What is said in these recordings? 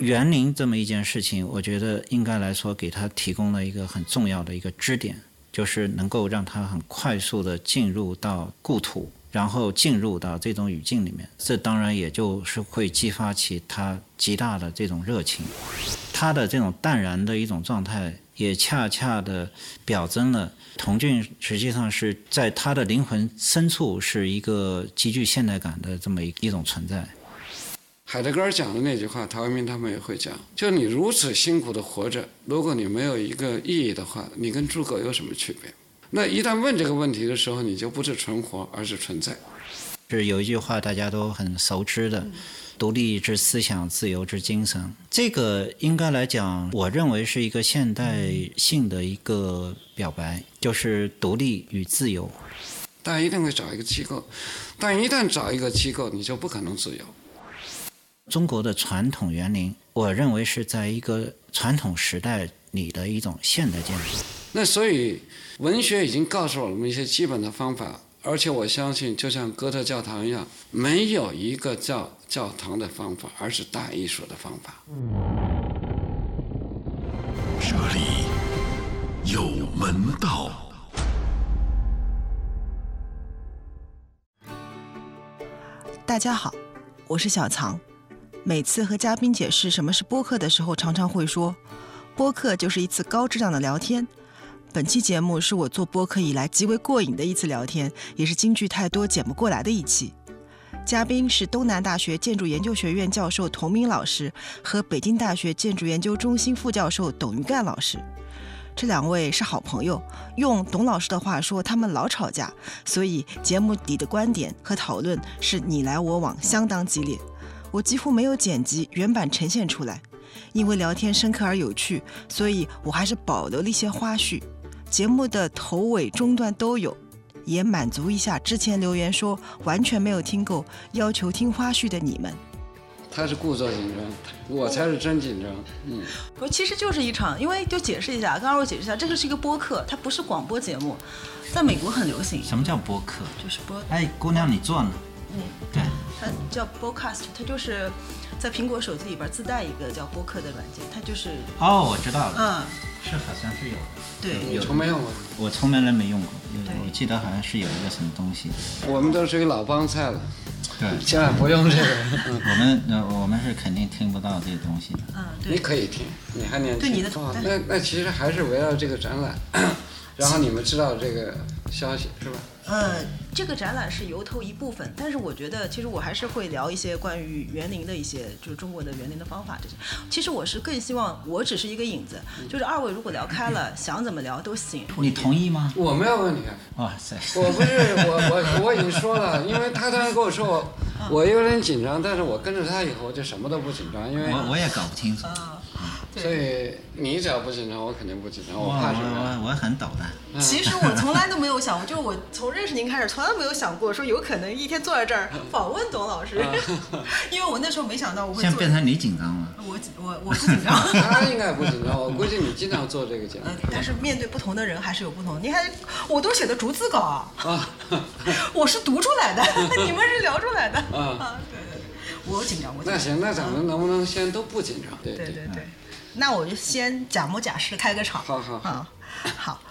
园林这么一件事情，我觉得应该来说给他提供了一个很重要的一个支点，就是能够让他很快速的进入到故土，然后进入到这种语境里面。这当然也就是会激发起他极大的这种热情，他的这种淡然的一种状态，也恰恰的表征了童俊实际上是在他的灵魂深处是一个极具现代感的这么一一种存在。海德格尔讲的那句话，陶渊明他们也会讲，就你如此辛苦的活着，如果你没有一个意义的话，你跟诸葛有什么区别？那一旦问这个问题的时候，你就不是存活，而是存在。是有一句话大家都很熟知的，“独立之思想，自由之精神”。这个应该来讲，我认为是一个现代性的一个表白，就是独立与自由。大家一定会找一个机构，但一旦找一个机构，你就不可能自由。中国的传统园林，我认为是在一个传统时代里的一种现代建筑。那所以，文学已经告诉我们一些基本的方法，而且我相信，就像哥特教堂一样，没有一个教教堂的方法，而是大艺术的方法。这里有门道。大家好，我是小藏。每次和嘉宾解释什么是播客的时候，常常会说，播客就是一次高质量的聊天。本期节目是我做播客以来极为过瘾的一次聊天，也是京剧太多剪不过来的一期。嘉宾是东南大学建筑研究学院教授童明老师和北京大学建筑研究中心副教授董于干老师。这两位是好朋友，用董老师的话说，他们老吵架，所以节目里的观点和讨论是你来我往，相当激烈。我几乎没有剪辑原版呈现出来，因为聊天深刻而有趣，所以我还是保留了一些花絮。节目的头尾中段都有，也满足一下之前留言说完全没有听够，要求听花絮的你们。他是故作紧张，我才是真紧张。嗯，我其实就是一场，因为就解释一下，刚刚我解释一下，这个是一个播客，它不是广播节目，在美国很流行。什么叫播客？就是播。哎，姑娘，你坐呢？嗯，对，它叫 Podcast，它就是在苹果手机里边自带一个叫播客的软件，它就是哦，我知道了，嗯，是好像是有，对，有从没用过，我从来没用过，我记得好像是有一个什么东西，我们都属于老帮菜了，对，千万不用这个，我们那我们是肯定听不到这些东西的，嗯，对，你可以听，你还年轻，对你的，那那其实还是围绕这个展览，然后你们知道这个消息是吧？呃，这个展览是由头一部分，但是我觉得其实我还是会聊一些关于园林的一些，就是中国的园林的方法这些。其实我是更希望，我只是一个引子，就是二位如果聊开了，想怎么聊都行。你同意吗？我没有问题。哇塞！我不是我我我已经说了，因为他当时跟我说我我有点紧张，但是我跟着他以后就什么都不紧张，因为我我也搞不清楚。所以你只要不紧张，我肯定不紧张。我怕什么？我我很抖的。其实我从来都没有想过，就是我从认识您开始，从来没有想过说有可能一天坐在这儿 访问董老师，因为我那时候没想到我会。现在变成你紧张了。我我我不紧张。他应该不紧张，我估计你经常做这个节目。但是面对不同的人还是有不同。你还我都写的逐字稿啊，我是读出来的，你们是聊出来的啊。对对对，我紧张，我紧张。那行，那咱们能不能先都不紧张？对对对。那我就先假模假式开个场。好好好，好。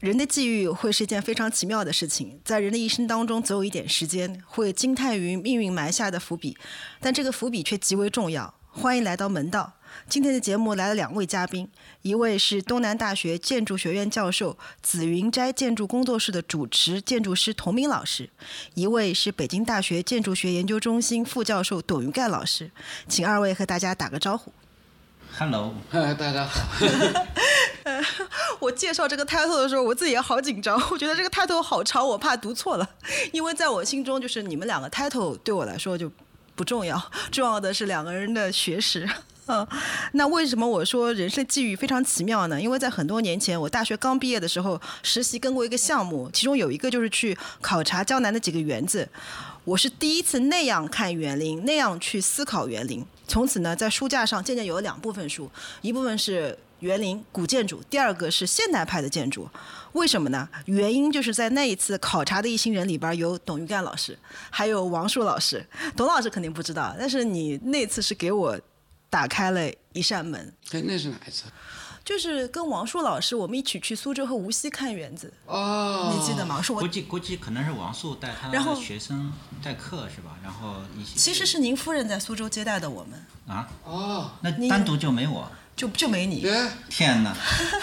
人的际遇会是一件非常奇妙的事情，在人的一生当中，总有一点时间会惊叹于命运埋下的伏笔，但这个伏笔却极为重要。欢迎来到门道。今天的节目来了两位嘉宾，一位是东南大学建筑学院教授紫云斋建筑工作室的主持建筑师童明老师，一位是北京大学建筑学研究中心副教授董云盖老师，请二位和大家打个招呼。Hello，大家好。我介绍这个 title 的时候，我自己也好紧张。我觉得这个 title 好长，我怕读错了。因为在我心中，就是你们两个 title 对我来说就不重要，重要的是两个人的学识。嗯，那为什么我说人生际遇非常奇妙呢？因为在很多年前，我大学刚毕业的时候，实习跟过一个项目，其中有一个就是去考察江南的几个园子。我是第一次那样看园林，那样去思考园林。从此呢，在书架上渐渐有了两部分书，一部分是园林古建筑，第二个是现代派的建筑。为什么呢？原因就是在那一次考察的一行人里边有董玉干老师，还有王树老师。董老师肯定不知道，但是你那次是给我。打开了一扇门。哎，那是哪一次？就是跟王树老师，我们一起去苏州和无锡看园子，哦，你记得吗？是我，估计估计可能是王树带他然后的学生代课是吧？然后一起其实是您夫人在苏州接待的我们，啊，哦，那单独就没我。就就没你。耶，天哪，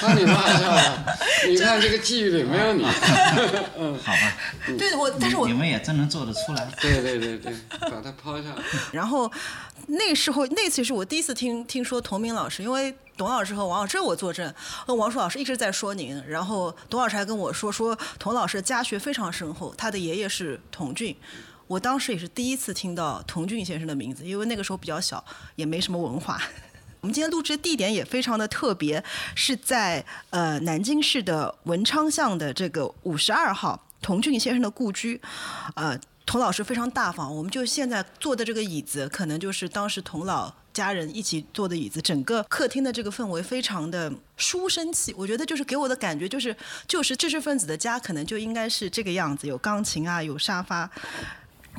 把你落下了。你看这个际遇里没有你。好吧，对我，但是我你们也真能做得出来。对对对对，把它抛下。然后那时候那次是我第一次听听说童明老师，因为董老师和王老师我作证，和王树老师一直在说您，然后董老师还跟我说说童老师家学非常深厚，他的爷爷是童俊。我当时也是第一次听到童俊先生的名字，因为那个时候比较小，也没什么文化。我们今天录制的地点也非常的特别，是在呃南京市的文昌巷的这个五十二号童俊先生的故居，呃。童老师非常大方，我们就现在坐的这个椅子，可能就是当时童老家人一起坐的椅子。整个客厅的这个氛围非常的书生气，我觉得就是给我的感觉就是，就是知识分子的家可能就应该是这个样子，有钢琴啊，有沙发。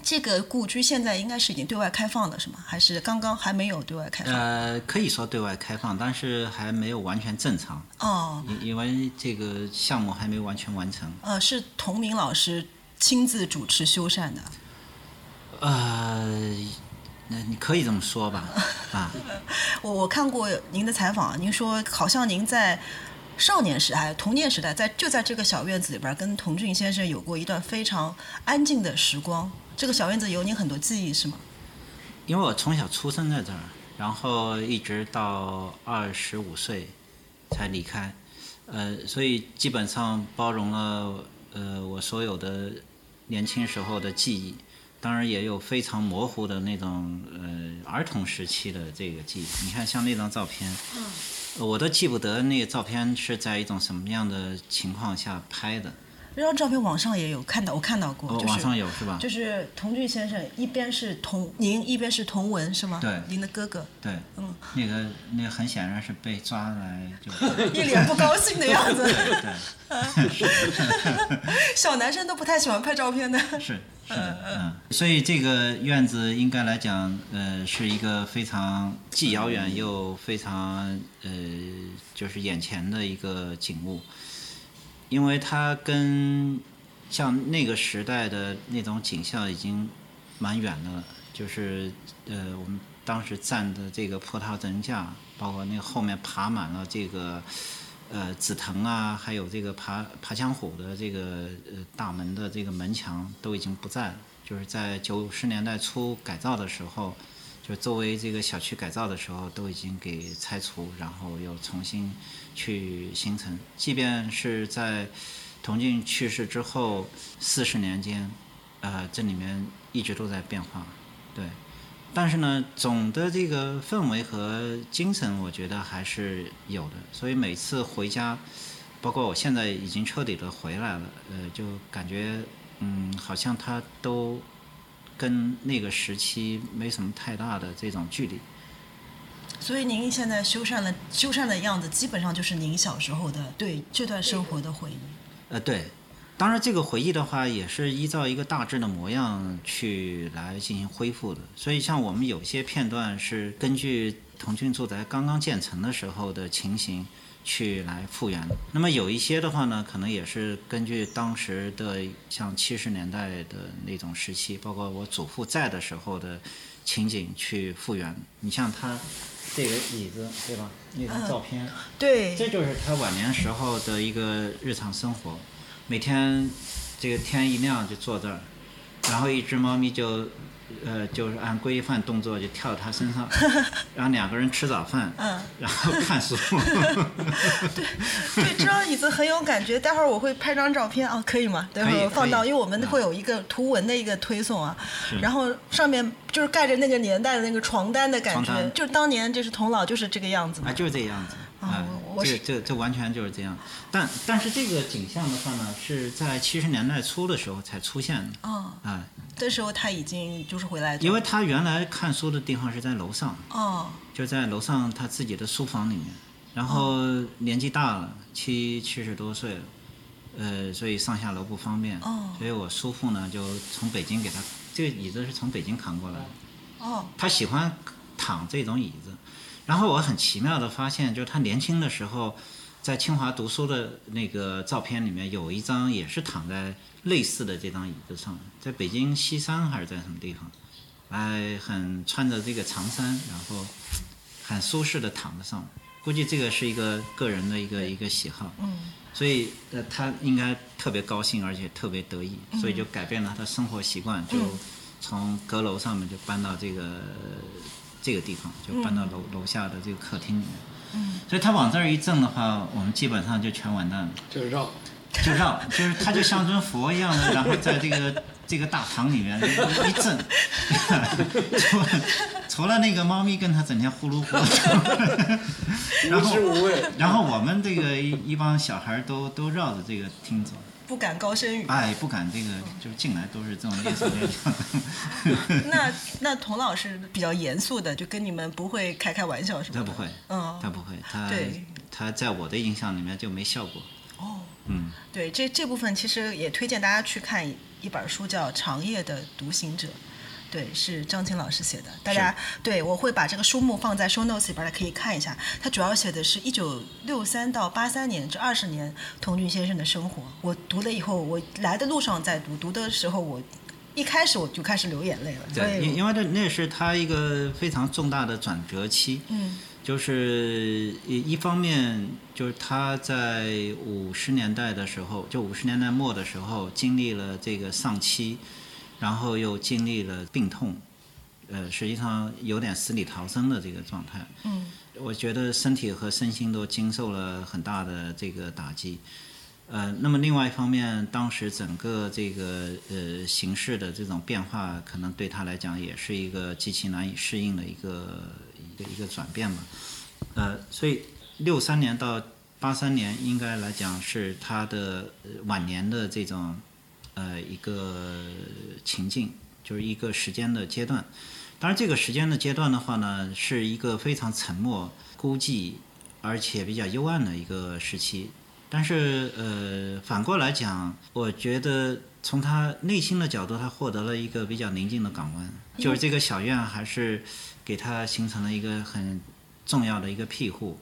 这个故居现在应该是已经对外开放了，是吗？还是刚刚还没有对外开放？呃，可以说对外开放，但是还没有完全正常，哦，因因为这个项目还没完全完成。呃，是童明老师亲自主持修缮的。呃，那你可以这么说吧，啊，我我看过您的采访，您说好像您在少年时代、童年时代，在就在这个小院子里边，跟童俊先生有过一段非常安静的时光。这个小院子有你很多记忆，是吗？因为我从小出生在这儿，然后一直到二十五岁才离开，呃，所以基本上包容了呃我所有的年轻时候的记忆，当然也有非常模糊的那种呃儿童时期的这个记忆。你看像那张照片，呃我都记不得那个照片是在一种什么样的情况下拍的，这张照片网上也有看到，我看到过，哦，就是网上有是吧？就是童俊先生一边是童您，一边是童文，是吗？对您的哥哥对，嗯，那个那个很显然是被抓来就。一脸不高兴的样子。对，小男生都不太喜欢拍照片的。是是的，嗯，所以这个院子应该来讲，呃，是一个非常既遥远又非常呃，就是眼前的一个景物，因为它跟像那个时代的那种景象已经蛮远的了，就是呃，我们当时站的这个葡萄人架，包括那后面爬满了这个。呃，紫藤啊，还有这个爬爬墙虎的这个呃大门的这个门墙都已经不在了，就是在九十年代初改造的时候，就周围这个小区改造的时候都已经给拆除，然后又重新去形成。即便是在童俊去世之后四十年间，呃，这里面一直都在变化，对。但是呢，总的这个氛围和精神，我觉得还是有的。所以每次回家，包括我现在已经彻底的回来了，呃，就感觉，嗯，好像它都跟那个时期没什么太大的这种距离。所以您现在修缮的修缮的样子，基本上就是您小时候的对这段生活的回忆。呃，对。当然，这个回忆的话，也是依照一个大致的模样去来进行恢复的。所以，像我们有些片段是根据童俊住宅刚刚建成的时候的情形去来复原。那么有一些的话呢，可能也是根据当时的像七十年代的那种时期，包括我祖父在的时候的情景去复原。你像他这个椅子，对吧？那张照片，对，这就是他晚年时候的一个日常生活。每天这个天一亮就坐这儿，然后一只猫咪就，呃，就是按规范动作就跳到他身上，然后两个人吃早饭，嗯，然后看书。对，这张椅子很有感觉。待会儿我会拍张照片啊，可以吗？待会儿放到，因为我们会有一个图文的一个推送啊，然后上面就是盖着那个年代的那个床单的感觉，就是当年就是童老就是这个样子嘛啊，。就是这样子。啊啊这这这完全就是这样。但但是这个景象的话呢，是在七十年代初的时候才出现的。哦，啊，这时候他已经就是回来，因为他原来看书的地方是在楼上，哦，就在楼上他自己的书房里面，然后年纪大了，七七十多岁了，呃，所以上下楼不方便，哦所以我叔父呢就从北京给他这个椅子是从北京扛过来的，哦，他喜欢躺这种椅子，然后我很奇妙的发现，就是他年轻的时候，在清华读书的那个照片里面，有一张也是躺在类似的这张椅子上，在北京西山还是在什么地方，哎，很穿着这个长衫，然后很舒适的躺在上面。估计这个是一个个人的一个一个喜好，嗯，所以呃，他应该特别高兴，而且特别得意，所以就改变了他的生活习惯，就从阁楼上面就搬到这个这个地方，就搬到楼楼下的这个客厅里面。嗯，所以他往这儿一正的话，我们基本上就全完蛋了。就绕。就绕，就是他就像尊佛一样的，然后在这个 这个大堂里面一震，除了除了那个猫咪跟他整天呼噜呼噜，然后无知无畏然后我们这个一一帮小孩都都绕着这个厅走，不敢高声语。哎，不敢这个就是进来都是这种蹑手蹑脚的。那那童老师比较严肃的，就跟你们不会开开玩笑什么的。他不会，嗯，他不会，他对他在我的印象里面就没笑过。哦，嗯，对，这这部分其实也推荐大家去看一一本书，叫《长夜的独行者》。对，是张琴老师写的。大家对我会把这个书目放在 show notes 里边，可以看一下。他主要写的是一九六三到八三年这二十年童俊先生的生活。我读了以后，我来的路上在读，读的时候我一开始我就开始流眼泪了。对，因，因为这那是他一个非常重大的转折期。嗯就是一一方面，就是他在五十年代的时候，就五十年代末的时候，经历了这个丧妻，然后又经历了病痛，呃，实际上有点死里逃生的这个状态。嗯我觉得身体和身心都经受了很大的这个打击。呃，那么另外一方面，当时整个这个呃形势的这种变化，可能对他来讲也是一个极其难以适应的一个一个一个转变吧。呃，所以六三年到八三年，应该来讲是他的呃晚年的这种呃一个情境，就是一个时间的阶段。当然，这个时间的阶段的话呢，是一个非常沉默、孤寂，而且比较幽暗的一个时期。但是，呃，反过来讲，我觉得从他内心的角度，他获得了一个比较宁静的港湾，就是这个小院还是给他形成了一个很重要的一个庇护。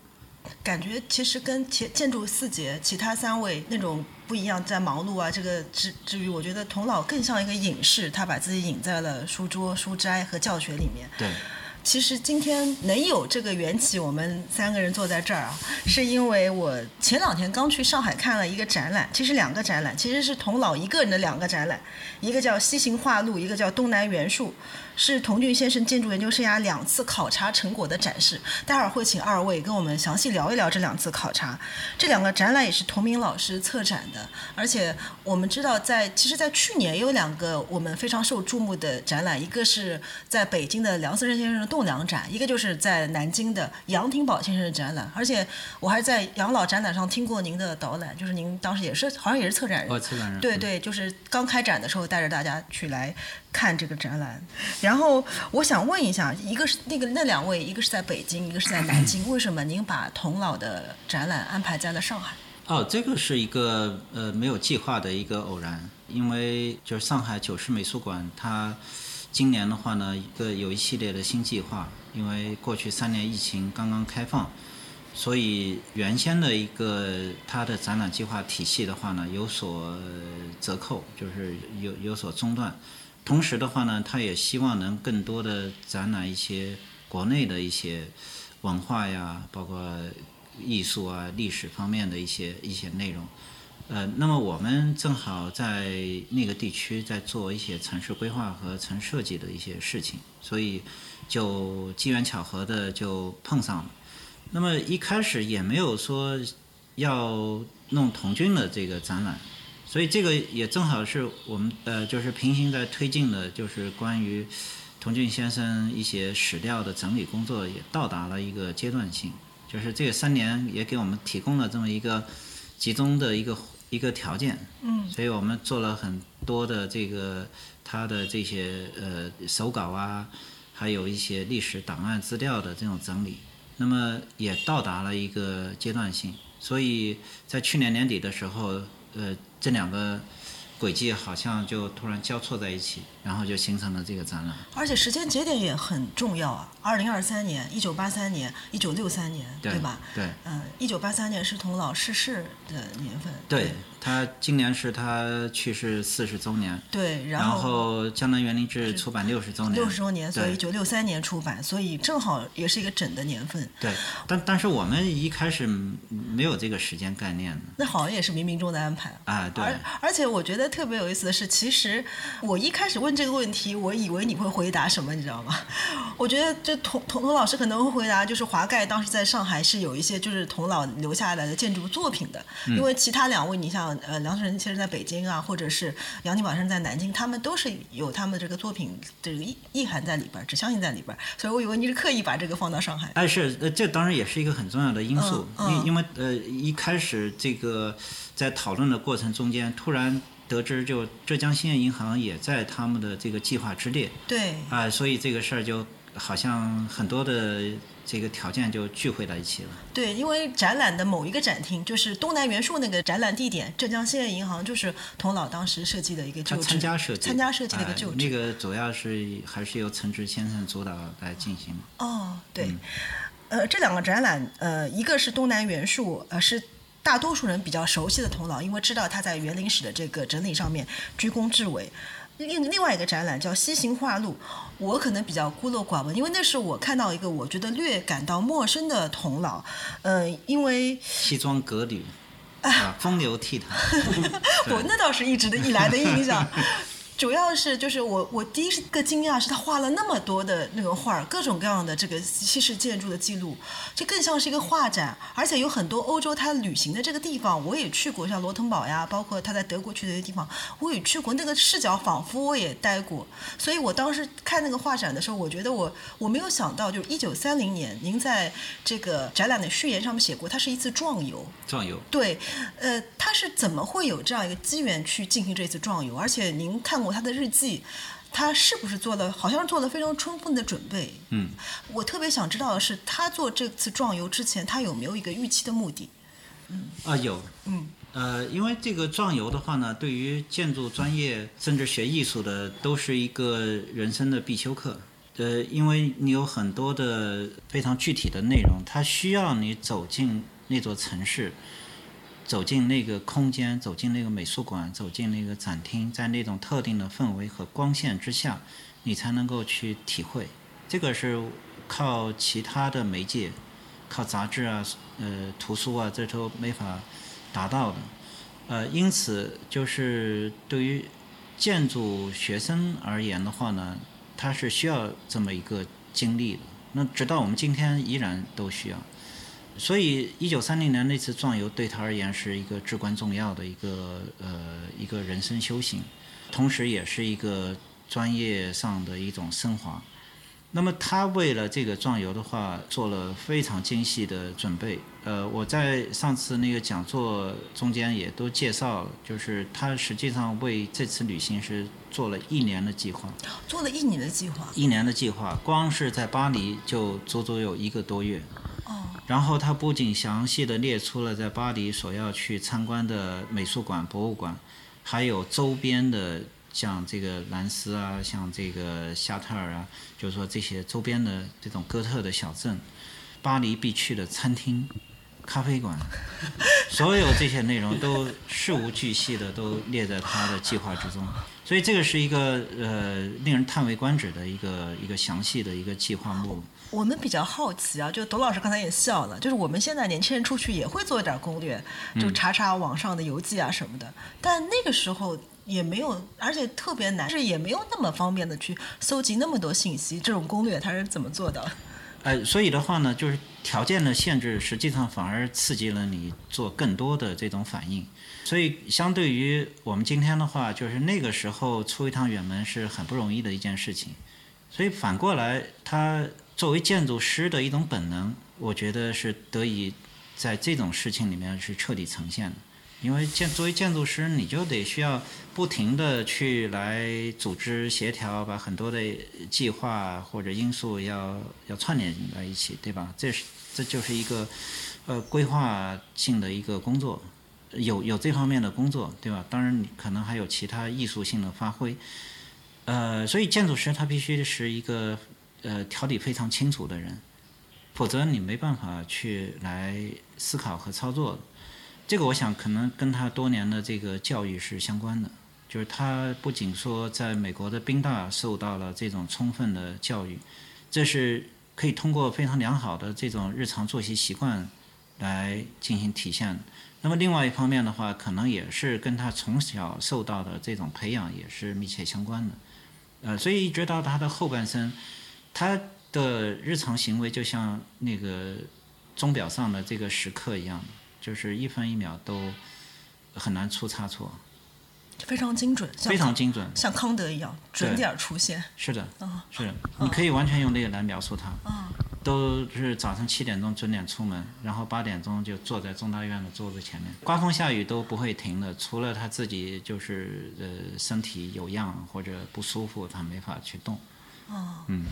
感觉其实跟其建筑四杰其他三位那种不一样，在忙碌啊这个之之余，我觉得童老更像一个隐士，他把自己隐在了书桌、书斋和教学里面。对，其实今天能有这个缘起，我们三个人坐在这儿啊，是因为我前两天刚去上海看了一个展览，其实两个展览，其实是童老一个人的两个展览，一个叫《西行画路》，一个叫《东南元素》，是童俊先生建筑研究生涯两次考察成果的展示。待会儿会请二位跟我们详细聊一聊这两次考察。这两个展览也是童明老师策展的，而且我们知道在，其实，在去年也有两个我们非常受注目的展览，一个是在北京的梁思成先生的栋梁展，一个就是在南京的杨廷宝先生的展览。而且我还在养老展览上听过您的导览，就是您当时也是好像也是策展人，哦策展人嗯对对，就是刚开展的时候带着大家去来看这个展览。然后我想问一下，一个是那个那两位，一个是在北京，一个是在南京，为什么您把童老的展览安排在了上海？哦，这个是一个呃没有计划的一个偶然，因为就是上海九世美术馆，它今年的话呢，一个有一系列的新计划，因为过去三年疫情刚刚开放，所以原先的一个它的展览计划体系的话呢有所折扣，就是有有所中断。同时的话呢，他也希望能更多的展览一些国内的一些文化呀，包括艺术啊、历史方面的一些一些内容。呃，那么我们正好在那个地区在做一些城市规划和城设计的一些事情，所以就机缘巧合的就碰上了。那么一开始也没有说要弄童军的这个展览，所以这个也正好是我们呃就是平行在推进的，就是关于童俊先生一些史料的整理工作也到达了一个阶段性，就是这三年也给我们提供了这么一个集中的一个一个条件，嗯，所以我们做了很多的这个他的这些呃手稿啊，还有一些历史档案资料的这种整理，那么也到达了一个阶段性，所以在去年年底的时候，呃，这两个轨迹好像就突然交错在一起，然后就形成了这个展览。而且时间节点也很重要啊，二零二三年、一九八三年、一九六三年，对吧？对嗯，一九八三年是童老逝世的年份。对他今年是他去世四十周年，对，然后后《江南园林志》出版六十周年，六十周年，所以一对。九六三年出版，所以正好也是一个整的年份。对，但但是我们一开始没有这个时间概念的那好像也是冥冥中的安排。啊，对。而而且我觉得特别有意思的是，其实我一开始问这个问题，我以为你会回答什么，你知道吗？我觉得这童童童老师可能会回答，就是华盖当时在上海是有一些就是童老留下来的建筑作品的，嗯。因为其他两位，你像呃梁辰先生在北京啊，或者是杨廷宝先生在南京，他们都是有他们的这个作品这个意意涵在里边儿，指向性在里边儿，所以我以为你是刻意把这个放到上海。哎，是，呃，这当然也是一个很重要的因素，嗯嗯。因因为呃，一开始这个在讨论的过程中间，突然得知就浙江兴业银行也在他们的这个计划之列，对，啊、所以这个事儿就好像很多的这个条件就聚会到一起了。对，因为展览的某一个展厅，就是东南元素那个展览地点，浙江兴业银行就是童老当时设计的一个他旧址，参加设计，参加设计的一个哎旧址。那个主要是还是由陈植先生主导来进行。哦，对，嗯呃，这两个展览，呃，一个是东南元素，呃，是大多数人比较熟悉的童老，因为知道他在园林史的这个整理上面居功至伟。另另外一个展览叫《西行画录》，我可能比较孤陋寡闻，因为那是我看到一个我觉得略感到陌生的童老，呃，因为西装革履，啊，风流倜傥。我那倒是一直的以来的印象。主要是就是我我第一个惊讶是他画了那么多的那个画，各种各样的这个西式建筑的记录，这更像是一个画展，而且有很多欧洲他旅行的这个地方我也去过，像罗滕堡呀，包括他在德国去的一些地方我也去过，那个视角仿佛我也待过，所以我当时看那个画展的时候，我觉得我我没有想到，就是一九三零年您在这个展览的序言上面写过，它是一次壮游，壮游。对，呃，他是怎么会有这样一个机缘去进行这次壮游？而且您看过他的日记，他是不是做了，好像是做了非常充分的准备？嗯，我特别想知道的是，他做这次壮游之前，他有没有一个预期的目的？嗯啊，有，嗯，呃，因为这个壮游的话呢，对于建筑专业甚至学艺术的，都是一个人生的必修课。呃，因为你有很多的非常具体的内容，它需要你走进那座城市，走进那个空间，走进那个美术馆，走进那个展厅，在那种特定的氛围和光线之下，你才能够去体会。这个是靠其他的媒介，靠杂志啊、呃图书啊，这都没法达到的。呃，因此就是对于建筑学生而言的话呢，他是需要这么一个经历的。那直到我们今天依然都需要。所以，一九三零年那次壮游对他而言是一个至关重要的一个呃一个人生修行，同时也是一个专业上的一种升华。那么他为了这个壮游的话，做了非常精细的准备。呃，我在上次那个讲座中间也都介绍了，就是他实际上为这次旅行是做了一年的计划。做了一年的计划。一年的计划，光是在巴黎就足足有一个多月。然后他不仅详细的列出了在巴黎所要去参观的美术馆、博物馆，还有周边的像这个兰斯啊，像这个夏特尔啊，就是说这些周边的这种哥特的小镇，巴黎必去的餐厅、咖啡馆，所有这些内容都事无巨细的都列在他的计划之中。所以这个是一个呃令人叹为观止的一个一个详细的一个计划目录。我们比较好奇啊，就董老师刚才也笑了，就是我们现在年轻人出去也会做一点攻略，就查查网上的游记啊什么的，但那个时候也没有，而且特别难，是也没有那么方便的去搜集那么多信息。这种攻略他是怎么做的？呃，所以的话呢，就是条件的限制，实际上反而刺激了你做更多的这种反应。所以，相对于我们今天的话，就是那个时候出一趟远门是很不容易的一件事情。所以反过来，他作为建筑师的一种本能，我觉得是得以在这种事情里面是彻底呈现的。因为建作为建筑师，你就得需要不停的去来组织协调，把很多的计划或者因素要要串联在一起，对吧？这是这就是一个呃规划性的一个工作。有有这方面的工作，对吧？当然，你可能还有其他艺术性的发挥。呃，所以建筑师他必须是一个呃条理非常清楚的人，否则你没办法去来思考和操作。这个我想可能跟他多年的这个教育是相关的，就是他不仅说在美国的宾大受到了这种充分的教育，这是可以通过非常良好的这种日常作息习惯来进行体现。那么另外一方面的话，可能也是跟他从小受到的这种培养也是密切相关的。呃，所以一直到他的后半生，他的日常行为就像那个钟表上的这个时刻一样，就是一分一秒都很难出差错，非常精准，像非常精准。像康德一样准点儿出现。是的，嗯是的，你可以完全用这个来描述他。啊，都是早上七点钟准点出门，然后八点钟就坐在中大院的桌子前面，刮风下雨都不会停的，除了他自己就是呃身体有恙或者不舒服，他没法去动。哦，嗯，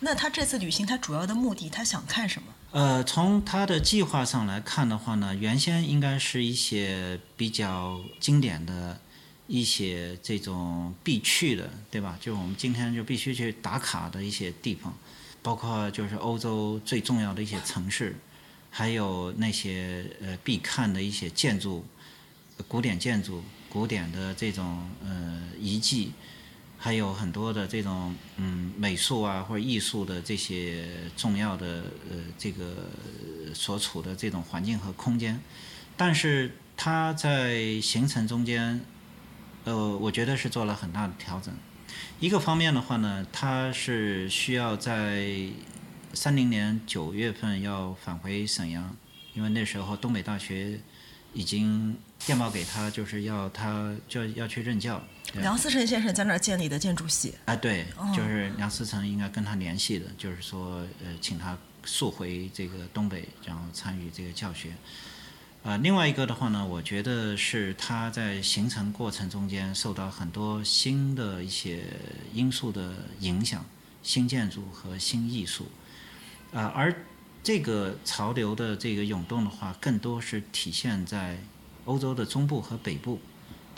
那他这次旅行，他主要的目的，他想看什么？呃，从他的计划上来看的话呢，原先应该是一些比较经典的一些这种必去的，对吧？就我们今天就必须去打卡的一些地方，包括就是欧洲最重要的一些城市，还有那些呃必看的一些建筑，古典建筑、古典的这种呃遗迹。还有很多的这种嗯美术啊或者艺术的这些重要的呃这个所处的这种环境和空间，但是它在行程中间，呃，我觉得是做了很大的调整。一个方面的话呢，它是需要在三零年九月份要返回沈阳，因为那时候东北大学已经电报给他，就是要他就要去任教。梁思成先生在那儿建立的建筑系。啊，对哦，就是梁思成应该跟他联系的，就是说，呃，请他速回这个东北，然后参与这个教学。呃，另外一个的话呢，我觉得是他在形成过程中间受到很多新的一些因素的影响，新建筑和新艺术，啊、而这个潮流的这个涌动的话，更多是体现在欧洲的中部和北部。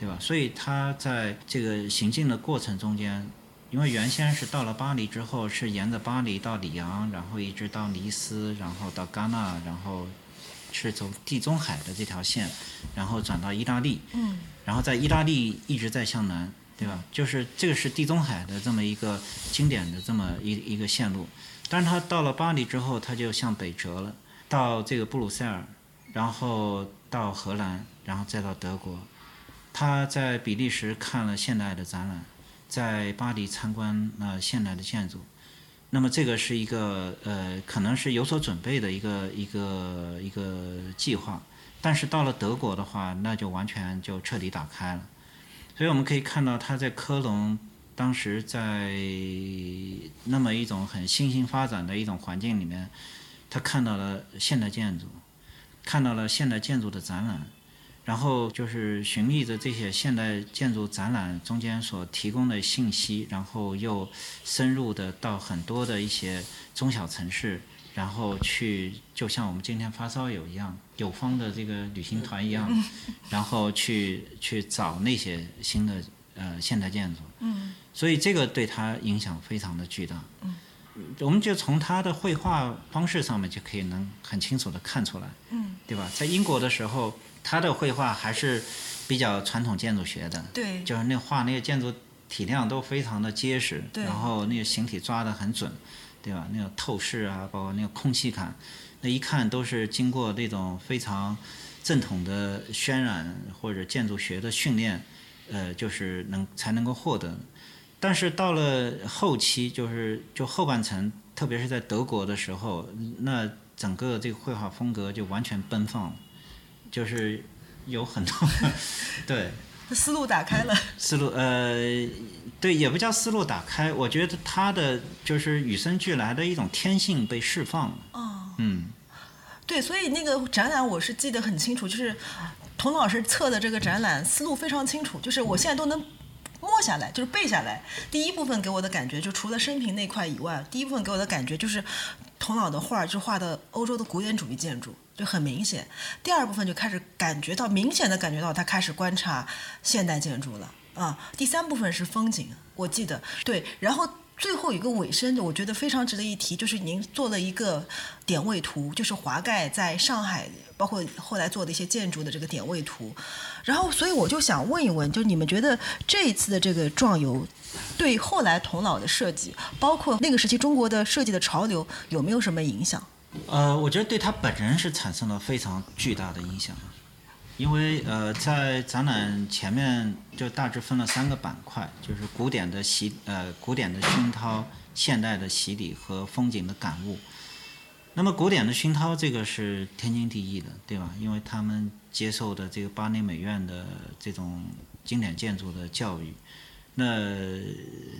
对吧？所以它在这个行进的过程中间，因为原先是到了巴黎之后，是沿着巴黎到里昂，然后一直到尼斯，然后到戛纳，然后是走地中海的这条线，然后转到意大利，嗯，然后在意大利一直在向南，对吧？就是这个是地中海的这么一个经典的这么一一个线路。但是他到了巴黎之后，他就向北折了，到这个布鲁塞尔，然后到荷兰，然后再到德国。他在比利时看了现代的展览，在巴黎参观了现代的建筑。那么这个是一个呃，可能是有所准备的一个一个一个计划。但是到了德国的话，那就完全就彻底打开了。所以我们可以看到他在科隆当时在那么一种很新兴发展的一种环境里面，他看到了现代建筑，看到了现代建筑的展览。然后就是寻觅着这些现代建筑展览中间所提供的信息，然后又深入的到很多的一些中小城市，然后去就像我们今天发烧友一样，有方的这个旅行团一样，然后去去找那些新的呃现代建筑。嗯，所以这个对他影响非常的巨大。嗯，我们就从他的绘画方式上面就可以能很清楚的看出来。嗯，对吧？在英国的时候。他的绘画还是比较传统建筑学的，对，就是那画那个建筑体量都非常的结实，对然后那个形体抓得很准，对吧？那个透视啊，包括那个空气感，那一看都是经过那种非常正统的渲染或者建筑学的训练，呃，就是能才能够获得。但是到了后期，就是就后半程，特别是在德国的时候，那整个这个绘画风格就完全奔放。就是有很多 对思路打开了，思路呃，对，也不叫思路打开，我觉得他的就是与生俱来的一种天性被释放了。哦，嗯，对，所以那个展览我是记得很清楚，就是童老师策的这个展览思路非常清楚，就是我现在都能。摸下来就是背下来。第一部分给我的感觉，就除了生平那块以外，第一部分给我的感觉就是童老的画就画的欧洲的古典主义建筑，就很明显。第二部分就开始感觉到明显的感觉到他开始观察现代建筑了啊。第三部分是风景，我记得对，然后。最后一个尾声，我觉得非常值得一提，就是您做了一个点位图，就是华盖在上海，包括后来做的一些建筑的这个点位图。然后，所以我就想问一问，就你们觉得这一次的这个壮游，对后来童老的设计，包括那个时期中国的设计的潮流，有没有什么影响？呃，我觉得对他本人是产生了非常巨大的影响。因为呃，在展览前面就大致分了三个板块，就是古典的洗呃古典的熏陶、现代的洗礼和风景的感悟。那么古典的熏陶这个是天经地义的，对吧？因为他们接受的这个巴黎美院的这种经典建筑的教育，那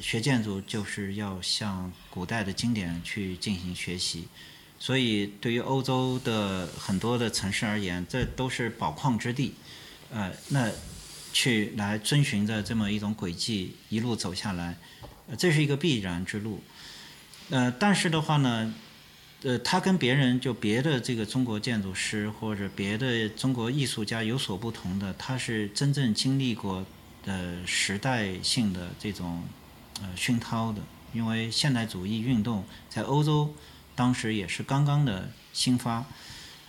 学建筑就是要向古代的经典去进行学习。所以，对于欧洲的很多的城市而言，这都是宝矿之地，呃，那去来遵循着这么一种轨迹一路走下来，呃，这是一个必然之路。呃，但是的话呢，呃，他跟别人就别的这个中国建筑师或者别的中国艺术家有所不同的，他是真正经历过呃时代性的这种呃熏陶的，因为现代主义运动在欧洲。当时也是刚刚的新发，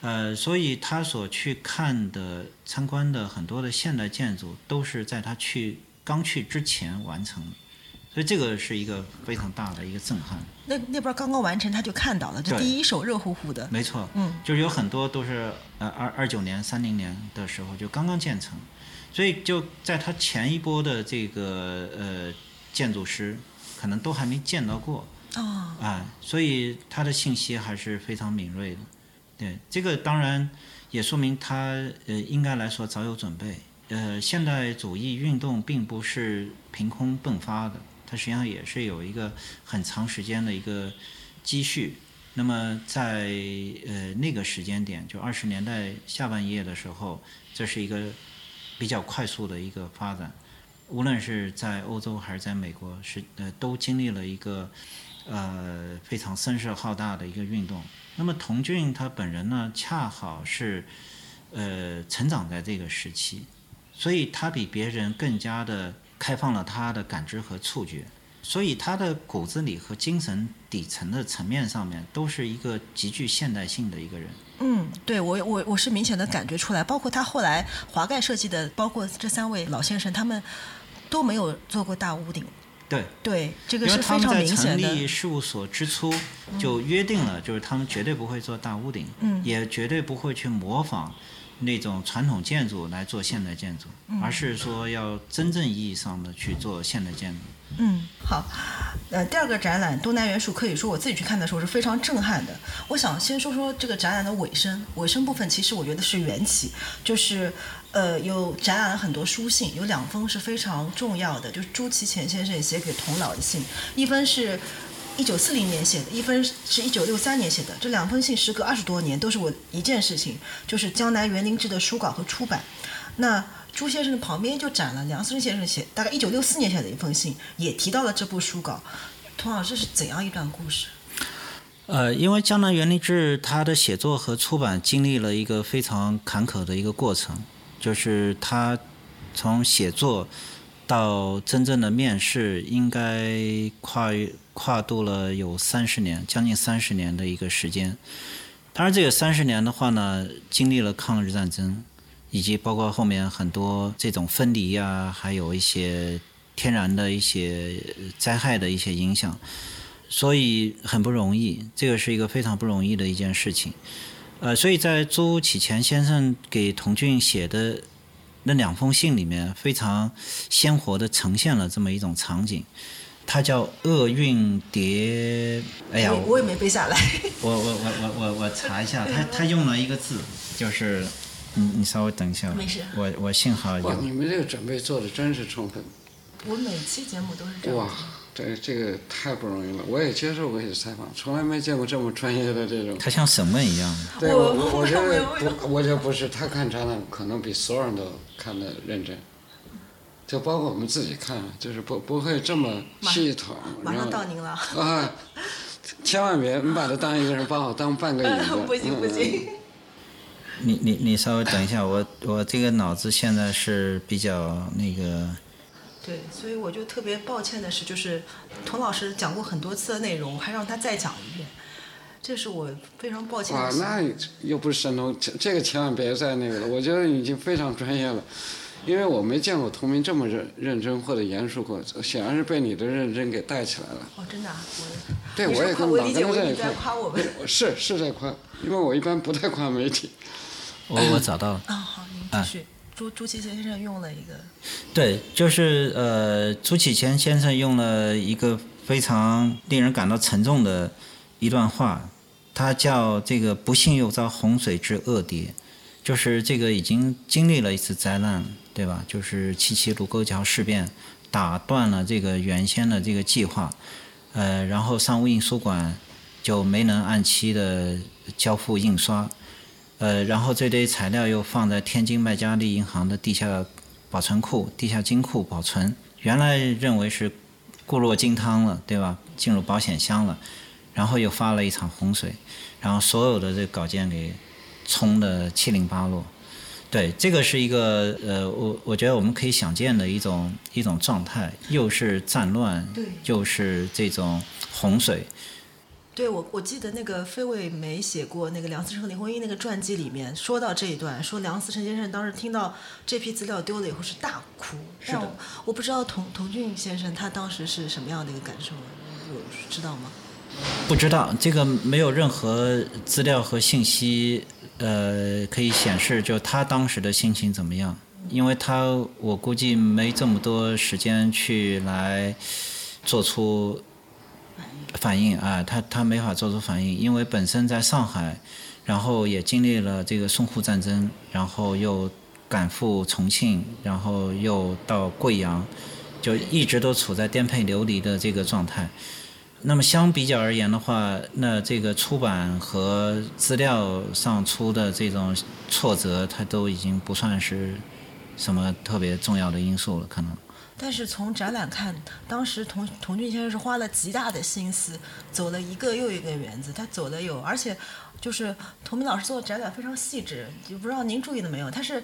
呃，所以他所去看的、参观的很多的现代建筑，都是在他去刚去之前完成的，所以这个是一个非常大的一个震撼。那那边刚刚完成，他就看到了，这第一手热乎乎的。没错，嗯，就是有很多都是呃二二九年、三零年的时候就刚刚建成，所以就在他前一波的这个呃建筑师，可能都还没见到过。哦，啊，所以他的信息还是非常敏锐的，对这个当然也说明他呃应该来说早有准备。呃，现代主义运动并不是凭空迸发的，它实际上也是有一个很长时间的一个积蓄。那么在呃那个时间点，就二十年代下半叶的时候，这是一个比较快速的一个发展，无论是在欧洲还是在美国，是呃都经历了一个。呃，非常声势浩大的一个运动。那么童俊他本人呢，恰好是呃成长在这个时期，所以他比别人更加的开放了他的感知和触觉，所以他的骨子里和精神底层的层面上面，都是一个极具现代性的一个人。嗯，对我我我是明显的感觉出来，包括他后来华盖设计的，包括这三位老先生，他们都没有做过大屋顶。对对，这个是非常明显的。因为他们在成立事务所之初就约定了，就是他们绝对不会做大屋顶，嗯也绝对不会去模仿那种传统建筑来做现代建筑，而是说要真正意义上的去做现代建筑。嗯，好。呃，第二个展览《东南元素》可以说我自己去看的时候是非常震撼的。我想先说说这个展览的尾声，尾声部分其实我觉得是缘起，就是。呃，有展览了很多书信，有两封是非常重要的，就是朱其潜先生写给童老的信，一封是一九四零年写的，一封是一九六三年写的。这两封信时隔二十多年，都是我一件事情，就是江南园林志的书稿和出版。那朱先生的旁边就展了梁思成先生写，大概一九六四年写的一封信，也提到了这部书稿。童老，师是怎样一段故事？呃，因为江南园林志他的写作和出版经历了一个非常坎坷的一个过程。就是他从写作到真正的面试，应该跨跨度了有三十年，将近三十年的一个时间。当然，这个三十年的话呢，经历了抗日战争，以及包括后面很多这种分离呀，还有一些天然的一些灾害的一些影响，所以很不容易。这个是一个非常不容易的一件事情。呃，所以在朱启潜先生给童俊写的那两封信里面，非常鲜活的呈现了这么一种场景。它叫《厄运叠》。哎呀，我也没背下来。我我我我我我查一下，他他用了一个字，就是你你稍微等一下。没事。我我幸好有。你们这个准备做的真是充分。我每期节目都是这样。哇。这这个太不容易了，我也接受过一些采访，从来没见过这么专业的这种。他像审问一样。对，我我觉得不，我觉得不是，他看展览可能比所有人都看得认真，就包括我们自己看，就是不不会这么系统。马上到您了。啊，千万别你把他当一个人，把我当半个影子。不行不行。你你你稍微等一下，我我这个脑子现在是比较那个。对，所以我就特别抱歉的是，就是童老师讲过很多次的内容，还让他再讲一遍，这是我非常抱歉的哇，事。那又不是神童，这这个千万别再那个了。我觉得已经非常专业了，因为我没见过童明这么认认真或者严肃过，显然是被你的认真给带起来了。哦，真的、啊，我对，我也跟老夸我理解跟他在一块为你在夸我们。是是在夸，因为我一般不太夸媒体。我我找到了。啊，好，您继续。朱朱启先生用了一个，对，就是呃，朱启贤先生用了一个非常令人感到沉重的一段话，他叫这个“不幸又遭洪水之恶蝶”，就是这个已经经历了一次灾难，对吧？就是七七卢沟桥事变打断了这个原先的这个计划，呃，然后商务印书馆就没能按期的交付印刷。呃，然后这堆材料又放在天津麦加利银行的地下保存库、地下金库保存。原来认为是固若金汤了，对吧？进入保险箱了，然后又发了一场洪水，然后所有的这稿件给冲得七零八落。对，这个是一个呃，我我觉得我们可以想见的一种一种状态，又是战乱，又是这种洪水。对我，我记得那个费慰梅写过那个梁思成、林徽因那个传记里面说到这一段，说梁思成先生当时听到这批资料丢了以后是大哭。是的。我不知道童童俊先生他当时是什么样的一个感受，有知道吗？不知道，这个没有任何资料和信息，呃，可以显示就他当时的心情怎么样，因为他我估计没这么多时间去来做出。反应啊，他他没法做出反应，因为本身在上海，然后也经历了这个淞沪战争，然后又赶赴重庆，然后又到贵阳，就一直都处在颠沛流离的这个状态。那么相比较而言的话，那这个出版和资料上出的这种挫折，它都已经不算是什么特别重要的因素了，可能。但是从展览看，当时童童俊先生是花了极大的心思，走了一个又一个园子，他走了有，而且就是童明老师做的展览非常细致，就不知道您注意了没有？他是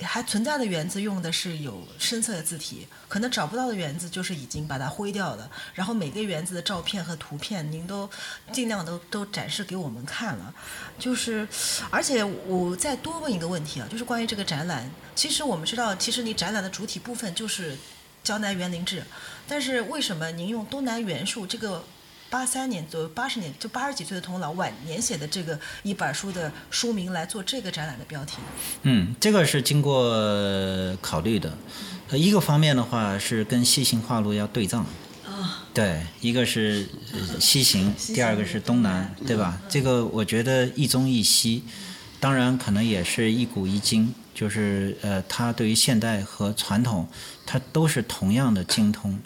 还存在的园子用的是有深色的字体，可能找不到的园子就是已经把它灰掉了。然后每个园子的照片和图片，您都尽量都都展示给我们看了。就是，而且我再多问一个问题啊，就是关于这个展览，其实我们知道，其实你展览的主体部分就是。江南园林志，但是为什么您用东南元素这个八三年左右八十年就八十几岁的童老晚年写的这个一本书的书名来做这个展览的标题呢？嗯，这个是经过考虑的。一个方面的话是跟西行画路要对仗。啊。对，一个是西行，第二个是东南，对吧？这个我觉得一中一西，当然可能也是一古一今。就是呃，他对于现代和传统，他都是同样的精通，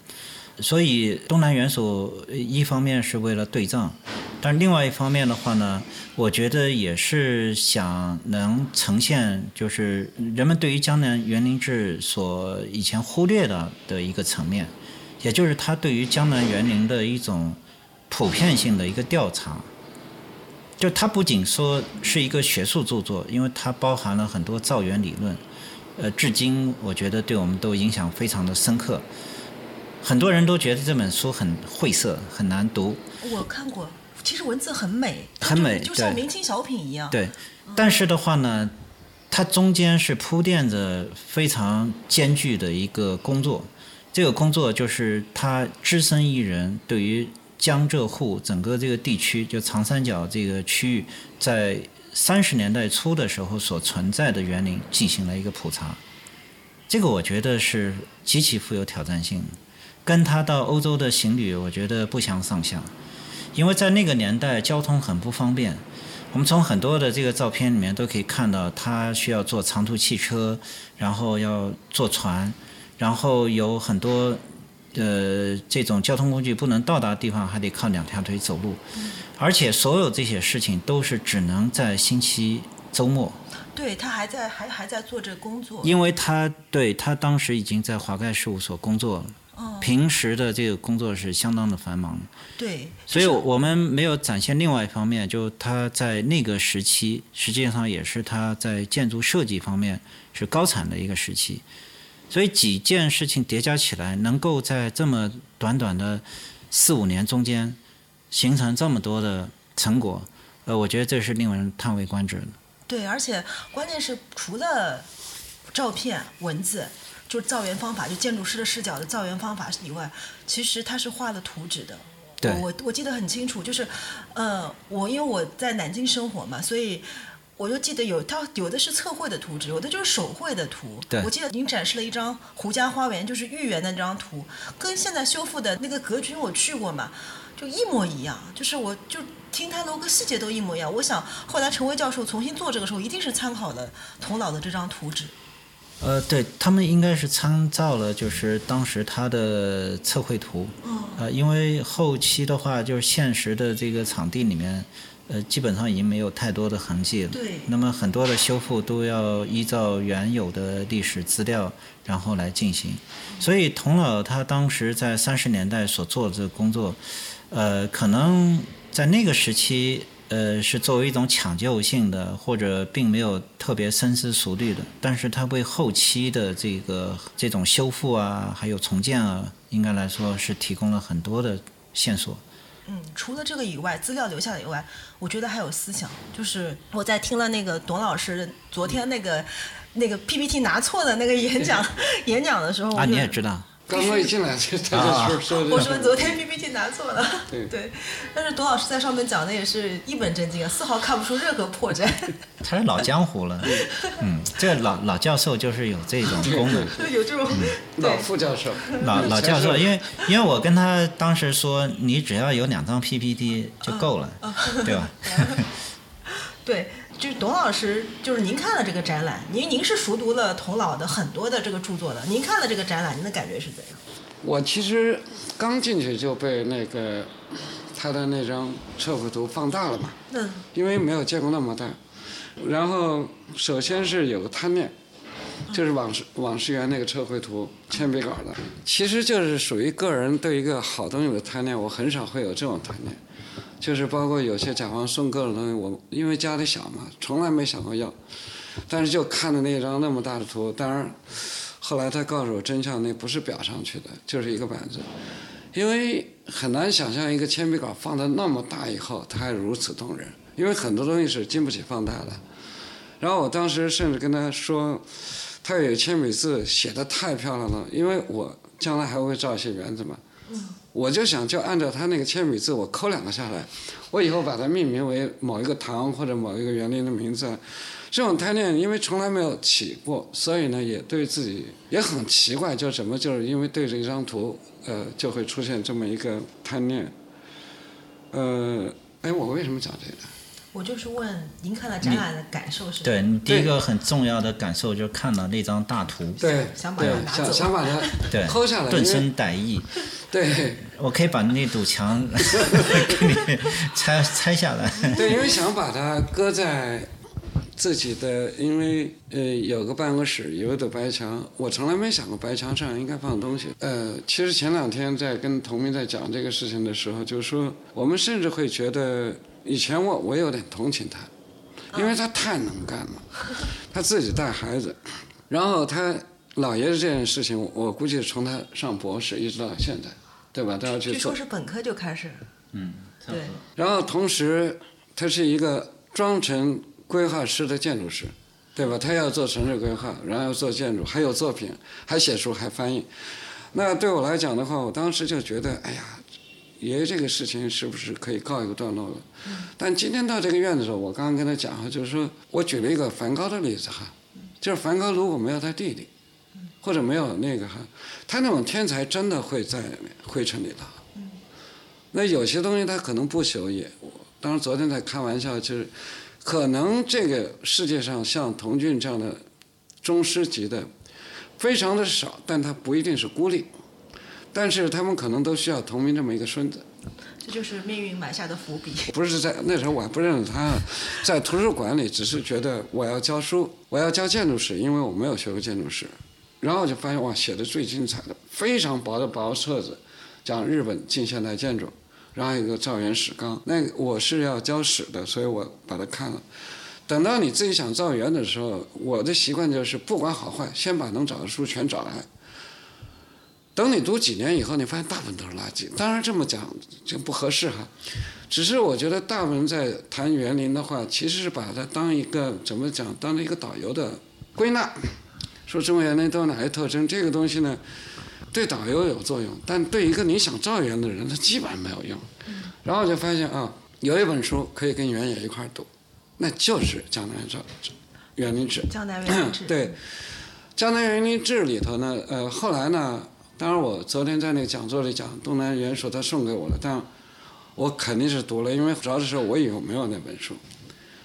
所以东南元素一方面是为了对仗，但另外一方面的话呢，我觉得也是想能呈现，就是人们对于江南园林志所以前忽略的的一个层面，也就是他对于江南园林的一种普遍性的一个调查。就它不仅说是一个学术著作，因为它包含了很多造园理论，呃，至今我觉得对我们都影响非常的深刻。很多人都觉得这本书很晦涩，很难读。我看过，其实文字很美，很美，就像明清小品一样。对，但是的话呢，它中间是铺垫着非常艰巨的一个工作。这个工作就是他只身一人对于。江浙沪整个这个地区，就长三角这个区域，在三十年代初的时候所存在的园林进行了一个普查，这个我觉得是极其富有挑战性，跟他到欧洲的行旅，我觉得不相上下，因为在那个年代交通很不方便，我们从很多的这个照片里面都可以看到，他需要坐长途汽车，然后要坐船，然后有很多。呃，这种交通工具不能到达的地方，还得靠两条腿走路，而且所有这些事情都是只能在星期周末。对他还在还还在做这工作，因为他对他当时已经在华盖事务所工作了，哦，平时的这个工作是相当的繁忙，对，所以我们没有展现另外一方面，就他在那个时期，实际上也是他在建筑设计方面是高产的一个时期。所以几件事情叠加起来，能够在这么短短的四五年中间形成这么多的成果，呃，我觉得这是令人叹为观止的。对，而且关键是除了照片、文字，就是造园方法，就建筑师的视角的造园方法以外，其实他是画了图纸的。对我我我记得很清楚，就是，呃，我因为我在南京生活嘛，所以我就记得有它有的是测绘的图纸，有的就是手绘的图。对我记得您展示了一张胡家花园，就是豫园的那张图，跟现在修复的那个格局，我去过嘛，就一模一样。就是我就听他楼阁细节都一模一样。我想后来陈威教授重新做这个时候，一定是参考了童老的这张图纸。呃，对他们应该是参照了，就是当时他的测绘图。嗯呃，因为后期的话，就是现实的这个场地里面，呃，基本上已经没有太多的痕迹了。对那么很多的修复都要依照原有的历史资料，然后来进行。所以童老他当时在三十年代所做的这个工作，呃，可能在那个时期，呃，是作为一种抢救性的，或者并没有特别深思熟虑的，但是他为后期的这个这种修复啊，还有重建啊，应该来说是提供了很多的线索。嗯，除了这个以外，资料留下的以外，我觉得还有思想。就是我在听了那个董老师昨天那个那个 PPT 拿错的那个演讲演讲的时候，啊，你也知道，刚刚一进来就他就说说我这个，说昨天 PPT 拿错了，对。但是董老师在上面讲的也是一本正经啊，丝毫看不出任何破绽，他是老江湖了。嗯，这个老老教授就是有这种功能。就有这种。老对。副教授，老老教授，因为因为我跟他当时说，你只要有两张 PPT 就够了，对吧？对，就是董老师，就是您看了这个展览，您您是熟读了童老的很多的这个著作的，您看了这个展览，您的感觉是怎样？我其实刚进去就被那个他的那张测绘图放大了嘛，嗯因为没有见过那么大。然后首先是有个贪念，就是往事往事园那个测绘图铅笔稿的，其实就是属于个人对一个好东西的贪念，我很少会有这种贪念。就是包括有些甲方送各种东西，我因为家里小嘛，从来没想过要，但是就看着那张那么大的图，当然后来他告诉我真相，那不是裱上去的，就是一个板子，因为很难想象一个铅笔稿放的那么大以后，它还如此动人，因为很多东西是经不起放大的。然后我当时甚至跟他说，他有铅笔字写的太漂亮了，因为我将来还会造一些园子嘛。我就想就按照他那个铅笔字，我抠两个下来，我以后把它命名为某一个堂或者某一个园林的名字。这种贪念因为从来没有起过，所以呢也对自己也很奇怪，就怎么就是因为对着一张图，呃，就会出现这么一个贪念。呃，哎，我为什么讲这个？我就是问您看了展览的感受是？对你第一个很重要的感受就是看到那张大图，对，想把它拿走想想把它 对抠下来，顿生歹意。对我可以把那堵墙 给你拆拆下来。对，因为想把它搁在自己的，因为呃有个办公室，有一堵白墙，我从来没想过白墙上应该放东西。呃，其实前两天在跟同明在讲这个事情的时候，就是说我们甚至会觉得，以前我我有点同情他，因为他太能干了，他自己带孩子，然后他老爷子这件事情，我估计从他上博士一直到现在，对吧？都要去做据说。是本科就开始，嗯，对。然后同时，他是一个装成规划师的建筑师，对吧？他要做城市规划，然后要做建筑，还有作品，还写书，还翻译。那对我来讲的话，我当时就觉得，哎呀，爷爷这个事情是不是可以告一个段落了？但今天到这个院子的时候，我刚刚跟他讲哈，就是说我举了一个梵高的例子哈，就是梵高如果没有他弟弟，或者没有那个哈，他那种天才真的会在灰尘里头。那有些东西他可能不朽也，当时昨天在开玩笑，就是可能这个世界上像童俊这样的宗师级的非常的少，但他不一定是孤立，但是他们可能都需要同名这么一个孙子。这就是命运埋下的伏笔。不是在那时候我还不认识他，在图书馆里只是觉得我要教书，我要教建筑史，因为我没有学过建筑史。然后我就发现哇，写的最精彩的，非常薄的薄册子，讲日本近现代建筑，然后有一个造园史纲。那个我是要教史的，所以我把它看了。等到你自己想造园的时候，我的习惯就是不管好坏，先把能找的书全找来。等你读几年以后，你发现大部分都是垃圾。当然这么讲就不合适哈，只是我觉得大部分在谈园林的话，其实是把它当一个怎么讲，当一个导游的归纳，说中国园林都有哪些特征。这个东西呢，对导游有作用，但对一个你想造园的人，他基本上没有用。然后我就发现啊，有一本书可以跟原野一块儿读，那就是《江南造园林志》。江南园林志。对，《江南园林志》里头呢，呃，后来呢。当然，我昨天在那个讲座里讲东南元素，他送给我了，但我肯定是读了，因为主要的时候我以为没有那本书，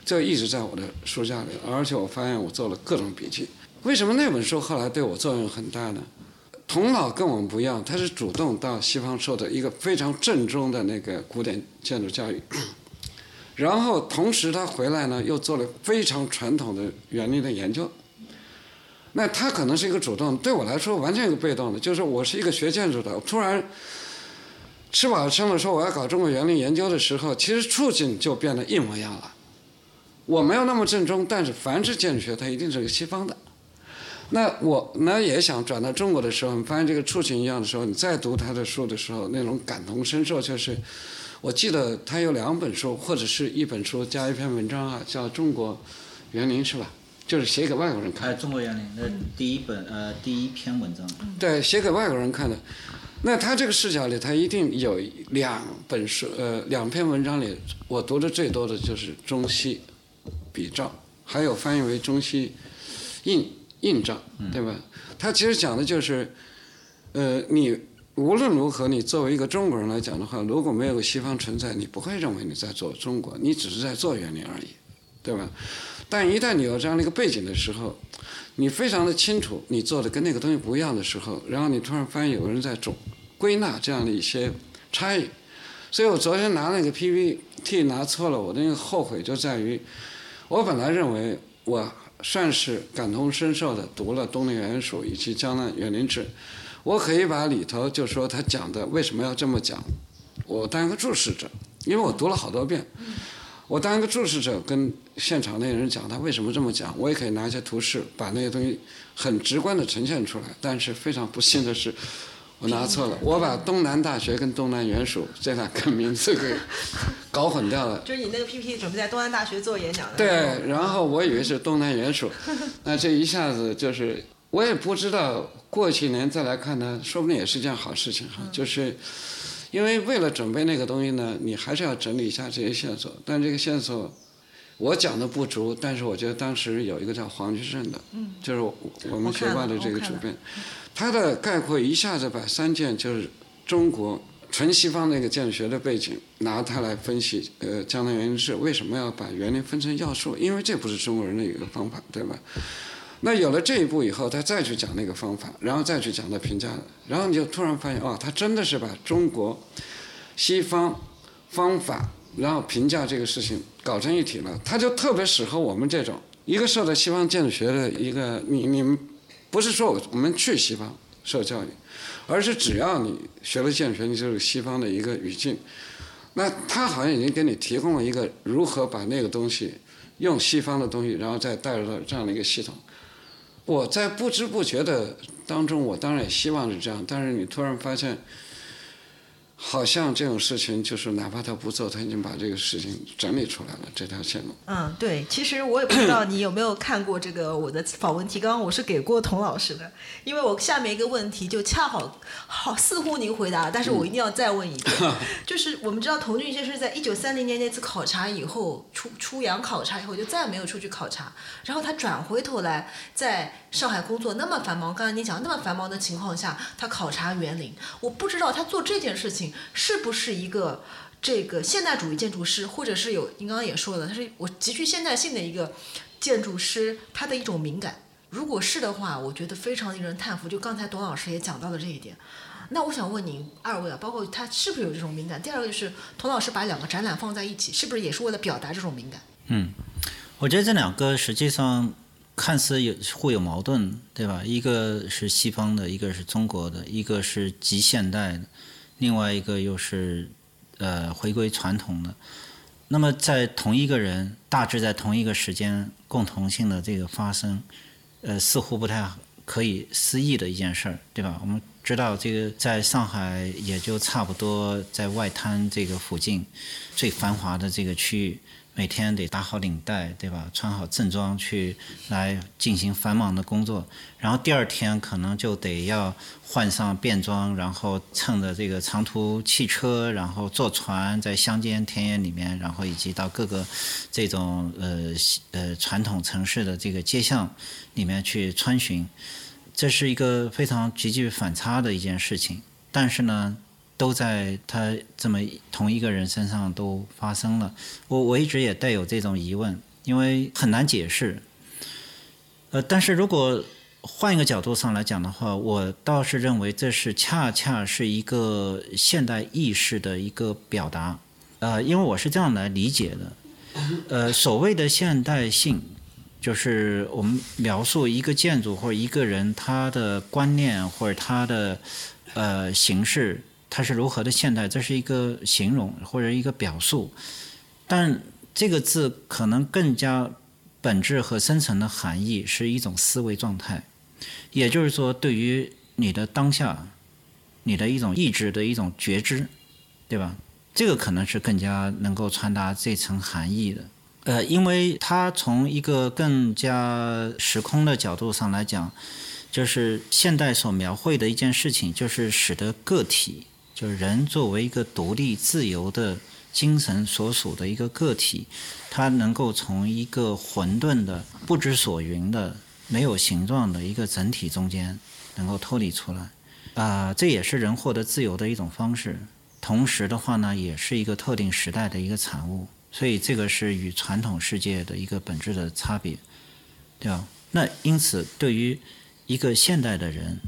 就一直在我的书架里，而且我发现我做了各种笔记。为什么那本书后来对我作用很大呢？童老跟我们不一样，他是主动到西方受的一个非常正宗的那个古典建筑教育，然后同时他回来呢又做了非常传统的园林的研究。那他可能是一个主动，对我来说完全一个被动的，就是我是一个学建筑的，突然吃饱了撑了说我要搞中国园林研究的时候，其实处境就变得一模一样了。我没有那么正宗，但是凡是建筑学，它一定是个西方的。那我呢也想转到中国的时候，你发现这个处境一样的时候，你再读他的书的时候，那种感同身受就是，我记得他有两本书，或者是一本书加一篇文章啊，叫《中国园林》是吧？就是写给外国人看。哎，中国园林的第一本呃第一篇文章。对，写给外国人看的。那他这个视角里，他一定有两本书，呃，两篇文章里，我读的最多的就是中西比照，还有翻译为中西印印照，对吧？他其实讲的就是，呃，你无论如何，你作为一个中国人来讲的话，如果没有个西方存在，你不会认为你在做中国，你只是在做园林而已，对吧？但一旦你有这样的一个背景的时候，你非常的清楚你做的跟那个东西不一样的时候，然后你突然发现有人在总归纳这样的一些差异，所以我昨天拿那个 PPT 拿错了，我的那个后悔就在于，我本来认为我算是感同身受的读了《东林园署以及《江南园林志》，我可以把里头就说他讲的为什么要这么讲，我当一个注释者，因为我读了好多遍。我当一个注释者，跟现场那些人讲他为什么这么讲，我也可以拿一些图示把那些东西很直观的呈现出来。但是非常不幸的是，我拿错了，我把东南大学跟东南园署这两个名字给搞混掉了。就是你那个 PPT 准备在东南大学做演讲的。对，然后我以为是东南园署，那这一下子就是我也不知道，过几年再来看它，说不定也是件好事情哈，就是。因为为了准备那个东西呢，你还是要整理一下这些线索。但这个线索，我讲的不足。但是我觉得当时有一个叫黄居正的，就是我们学霸的这个主编，他的概括一下子把三件就是中国纯西方那个建筑学的背景拿它来分析。呃，江南园林志为什么要把园林分成要素？因为这不是中国人的一个方法，对吧？那有了这一步以后，他再去讲那个方法，然后再去讲他评价，然后你就突然发现，哦，他真的是把中国西方方法，然后评价这个事情搞成一体了。他就特别适合我们这种一个受到西方建筑学的一个，你你们不是说我们去西方受教育，而是只要你学了建筑学，你就是西方的一个语境。那他好像已经给你提供了一个如何把那个东西用西方的东西，然后再带入到这样的一个系统。我在不知不觉的当中，我当然也希望是这样，但是你突然发现。好像这种事情，就是哪怕他不做，他已经把这个事情整理出来了这条线路。嗯，对，其实我也不知道你有没有看过这个我的访问提纲，我是给过童老师的，因为我下面一个问题就恰好好似乎您回答，但是我一定要再问一遍，就是我们知道童俊先生在一九三零年那次考察以后出出洋考察以后就再也没有出去考察，然后他转回头来在上海工作那么繁忙，刚才你讲那么繁忙的情况下，他考察园林，我不知道他做这件事情。是不是一个这个现代主义建筑师，或者是有您刚刚也说了，他是我极具现代性的一个建筑师，他的一种敏感。如果是的话，我觉得非常令人叹服。就刚才董老师也讲到了这一点。那我想问您二位啊，包括他是不是有这种敏感？第二个就是童老师把两个展览放在一起，是不是也是为了表达这种敏感？嗯，我觉得这两个实际上看似有互有矛盾，对吧？一个是西方的，一个是中国的，一个是极现代的，另外一个又是呃回归传统的。那么在同一个人，大致在同一个时间，共同性的这个发生，呃，似乎不太可以思议的一件事儿，对吧？我们知道这个在上海也就差不多在外滩这个附近最繁华的这个区域。每天得打好领带，对吧？穿好正装去来进行繁忙的工作，然后第二天可能就得要换上便装，然后乘着这个长途汽车，然后坐船在乡间田野里面，然后以及到各个这种呃呃传统城市的这个街巷里面去穿巡，这是一个非常极具反差的一件事情。但是呢。都在他这么同一个人身上都发生了，我我一直也带有这种疑问，因为很难解释。呃，但是如果换一个角度上来讲的话，我倒是认为这是恰恰是一个现代意识的一个表达。呃，因为我是这样来理解的。呃，所谓的现代性，就是我们描述一个建筑或者一个人他的观念或者他的呃形式。它是如何的现代？这是一个形容或者一个表述，但这个字可能更加本质和深层的含义是一种思维状态，也就是说，对于你的当下，你的一种意志的一种觉知，对吧？这个可能是更加能够传达这层含义的。呃，因为它从一个更加时空的角度上来讲，就是现代所描绘的一件事情，就是使得个体。就是人作为一个独立自由的精神所属的一个个体，他能够从一个混沌的、不知所云的、没有形状的一个整体中间能够脱离出来，啊，这也是人获得自由的一种方式。同时的话呢，也是一个特定时代的一个产物。所以这个是与传统世界的一个本质的差别，对吧？那因此，对于一个现代的人，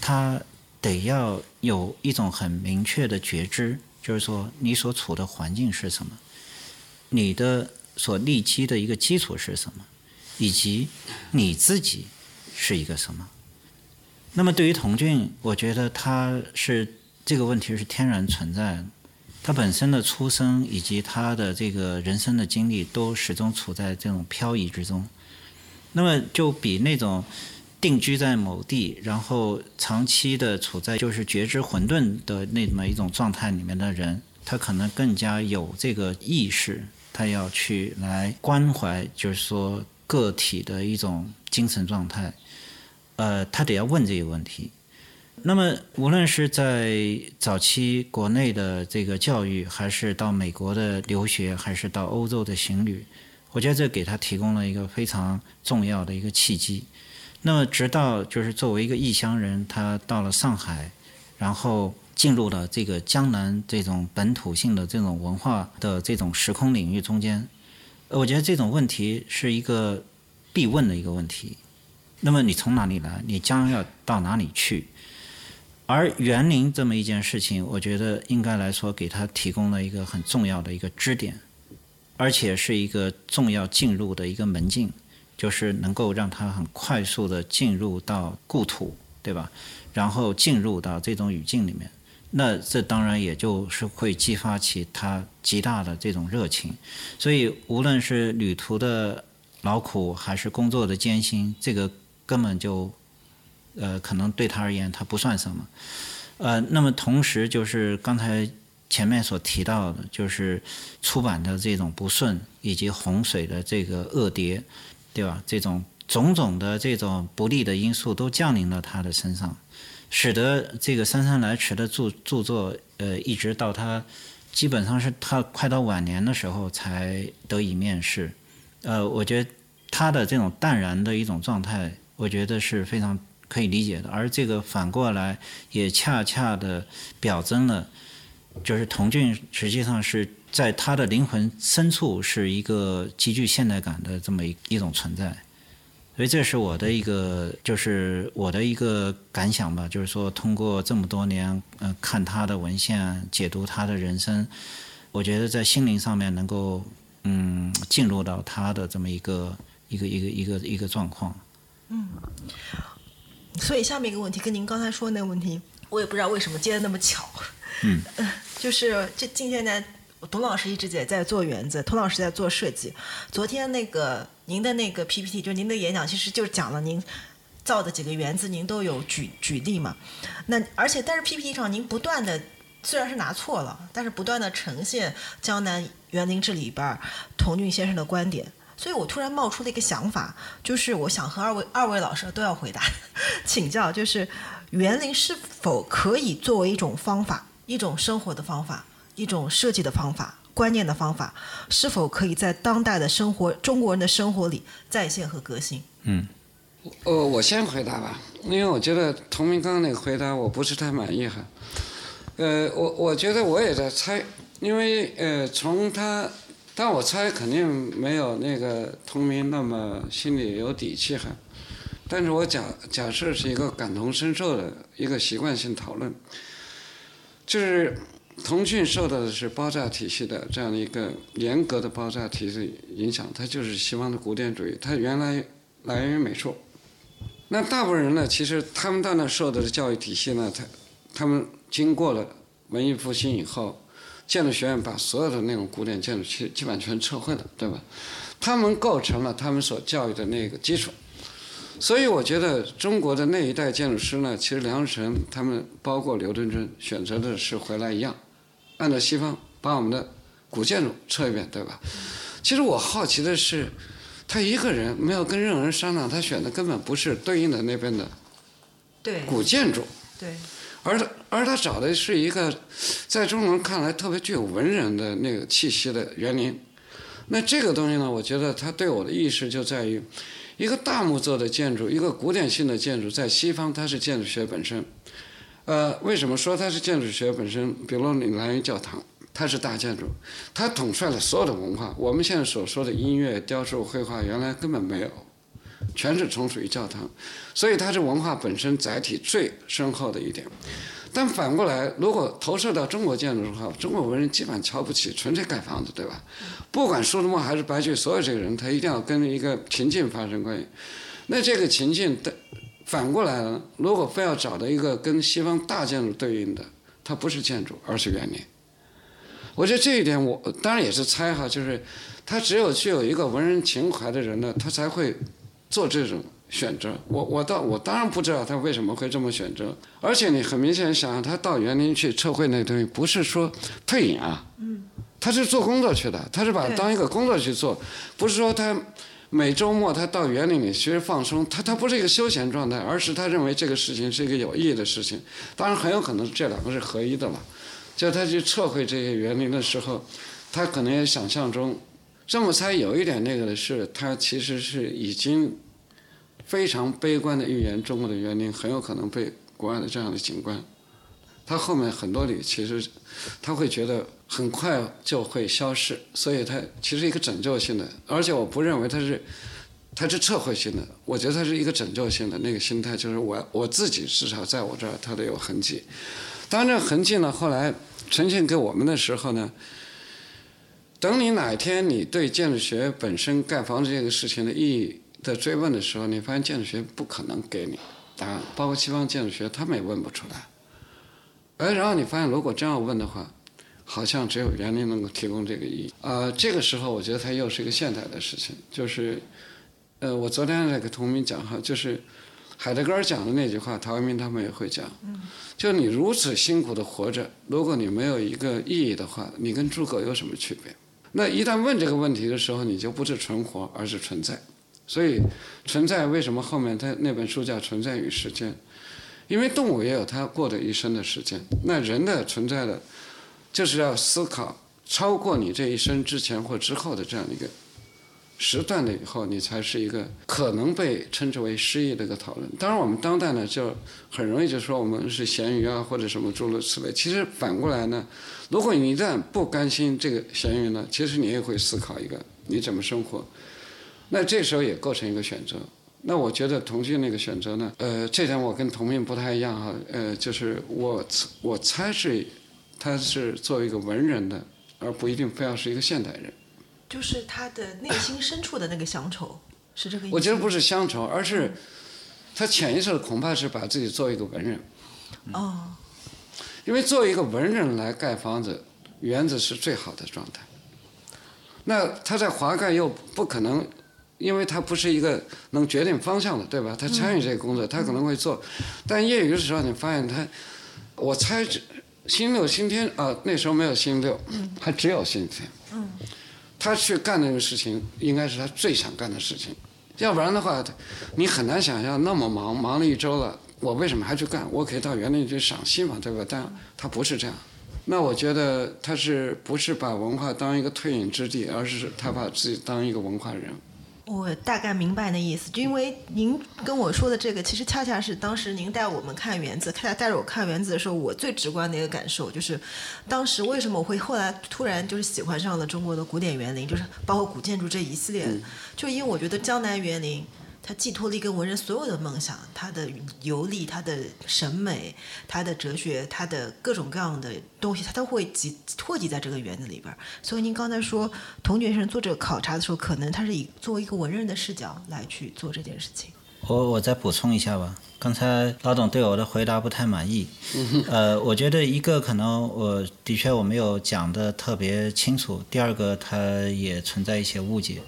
他。得要有一种很明确的觉知，就是说你所处的环境是什么，你的所立基的一个基础是什么，以及你自己是一个什么。那么对于童俊，我觉得他是这个问题是天然存在的，他本身的出生以及他的这个人生的经历都始终处在这种漂移之中。那么就比那种。定居在某地，然后长期的处在就是觉知混沌的那么一种状态里面的人，他可能更加有这个意识，他要去来关怀，就是说个体的一种精神状态。呃，他得要问这个问题。那么，无论是在早期国内的这个教育，还是到美国的留学，还是到欧洲的行旅，我觉得这给他提供了一个非常重要的一个契机。那么，直到就是作为一个异乡人，他到了上海，然后进入了这个江南这种本土性的这种文化的这种时空领域中间，我觉得这种问题是一个必问的一个问题。那么，你从哪里来？你将要到哪里去？而园林这么一件事情，我觉得应该来说给他提供了一个很重要的一个支点，而且是一个重要进入的一个门径。就是能够让他很快速的进入到故土，对吧？然后进入到这种语境里面，那这当然也就是会激发起他极大的这种热情。所以无论是旅途的劳苦，还是工作的艰辛，这个根本就，呃，可能对他而言他不算什么。呃，那么同时就是刚才前面所提到的，就是出版的这种不顺，以及洪水的这个恶跌。对吧？这种种种的这种不利的因素都降临到他的身上，使得这个姗姗来迟的著著作，呃，一直到他基本上是他快到晚年的时候才得以面世。呃，我觉得他的这种淡然的一种状态，我觉得是非常可以理解的。而这个反过来也恰恰的表征了，就是童俊实际上是。在他的灵魂深处是一个极具现代感的这么一一种存在，所以这是我的一个就是我的一个感想吧，就是说通过这么多年嗯看他的文献解读他的人生，我觉得在心灵上面能够嗯进入到他的这么一个一个一个一个一个状况。嗯所以下面一个问题跟您刚才说的那个问题，我也不知道为什么接的那么巧。嗯，就是这近些年，董老师一直也在做园子，童老师在做设计。昨天那个您的那个 PPT，就您的演讲，其实就讲了您造的几个园子，您都有举举例嘛。那而且但是 PPT 上您不断的虽然是拿错了，但是不断的呈现江南园林志里边童俊先生的观点。所以我突然冒出了一个想法，就是我想和二位二位老师都要回答，请教，就是园林是否可以作为一种方法，一种生活的方法，一种设计的方法，观念的方法，是否可以在当代的生活中国人的生活里再现和革新？呃，我先回答吧，因为我觉得童明刚刚那个回答我不是太满意哈。呃，我我觉得我也在猜，因为呃，从他，但我猜肯定没有那个童明那么心里有底气哈。但是我假假设是一个感同身受的一个习惯性讨论，就是腾讯受到的是爆炸体系的这样的一个严格的爆炸体系影响，它就是西方的古典主义，它原来来源于美术。那大部分人呢，其实他们到那受的教育体系呢，他他们经过了文艺复兴以后，建筑学院把所有的那种古典建筑基基本全撤回了，对吧？他们构成了他们所教育的那个基础。所以我觉得中国的那一代建筑师呢，其实梁思成他们包括刘敦桢选择的是回来一样，按照西方把我们的古建筑测一遍，对吧？其实我好奇的是，他一个人没有跟任何人商量，他选的根本不是对应的那边的对古建筑，对，而他而他找的是一个在中国人看来特别具有文人的那个气息的园林。那这个东西呢，我觉得它对我的意识就在于，一个大木做的建筑，一个古典性的建筑，在西方它是建筑学本身。呃，为什么说它是建筑学本身？比如你来源教堂，它是大建筑，它统帅了所有的文化。我们现在所说的音乐、雕塑、绘画，原来根本没有，全是从属于教堂，所以它是文化本身载体最深厚的一点。但反过来，如果投射到中国建筑的话，中国文人基本瞧不起纯粹盖房子，对吧？不管苏东坡还是白居，所有这个人，他一定要跟一个情境发生关系。那这个情境的反过来了，如果非要找到一个跟西方大建筑对应的，它不是建筑，而是园林。我觉得这一点我当然也是猜哈，就是他只有具有一个文人情怀的人呢，他才会做这种选择。我我倒我当然不知道他为什么会这么选择，而且你很明显想想，他到园林去测绘那东西，不是说退隐啊，他是做工作去的，他是把当一个工作去做，不是说他每周末他到园林里其实放松，他他不是一个休闲状态，而是他认为这个事情是一个有意义的事情。当然很有可能这两个是合一的了。就他去测绘这些园林的时候，他可能也想象中，这么猜有一点那个的是，他其实是已经非常悲观的预言中国的园林很有可能被国外的这样的景观，他后面很多里其实他会觉得很快就会消失，所以它其实一个拯救性的，而且我不认为它是。它是撤回性的，我觉得它是一个拯救性的那个心态，就是我我自己至少在我这儿它得有痕迹。当然，这痕迹呢，后来呈现给我们的时候呢，等你哪一天你对建筑学本身盖房子这个事情的意义的追问的时候，你发现建筑学不可能给你答案，包括西方建筑学他们也问不出来。哎，然后你发现如果真要问的话，好像只有园林能够提供这个意义。呃，这个时候我觉得它又是一个现代的事情，就是，呃，我昨天在给同明讲哈，就是海德格尔讲的那句话，陶渊明他们也会讲，就你如此辛苦的活着，如果你没有一个意义的话，你跟诸葛有什么区别？那一旦问这个问题的时候，你就不是存活，而是存在。所以，存在为什么后面他那本书叫《存在与时间》？因为动物也有它过的一生的时间，那人的存在的，就是要思考超过你这一生之前或之后的这样的一个时段了以后，你才是一个可能被称之为诗意的一个讨论。当然，我们当代呢就很容易就说我们是咸鱼啊，或者什么诸如此类。其实反过来呢，如果你一旦不甘心这个咸鱼呢，其实你也会思考一个你怎么生活。那这时候也构成一个选择。那我觉得同性那个选择呢，呃，这点我跟同命不太一样哈，呃，就是我我猜是他是作为一个文人的，而不一定非要是一个现代人。就是他的内心深处的那个乡愁。是这个意思。我觉得不是乡愁，而是他潜意识的恐怕是把自己作为一个文人，哦，因为作为一个文人来盖房子，园子是最好的状态。那他在华盖又不可能，因为他不是一个能决定方向的，对吧？他参与这个工作，他可能会做，但业余的时候，你发现他，我猜星六星天啊，那时候没有星六，还只有星天。他去干那个事情，应该是他最想干的事情，要不然的话，你很难想象那么忙，忙了一周了，我为什么还去干？我可以到园林去赏析嘛，对吧？但他不是这样。那我觉得他是不是把文化当一个退隐之地，而是他把自己当一个文化人。我大概明白那意思，就因为您跟我说的这个，其实恰恰是当时您带我们看园子，带带着我看园子的时候，我最直观的一个感受就是，当时为什么我会后来突然就是喜欢上了中国的古典园林，就是包括古建筑这一系列，就因为我觉得江南园林。它寄托了一个文人所有的梦想，他的游历、他的审美、他的哲学、他的各种各样的东西，他都会集汇集在这个园子里边儿。所以您刚才说童俊生做这个考察的时候，可能他是以作为一个文人的视角来去做这件事情。我我再补充一下吧，刚才老董对我的回答不太满意。呃，我觉得一个可能我的确我没有讲的特别清楚，第二个他也存在一些误解。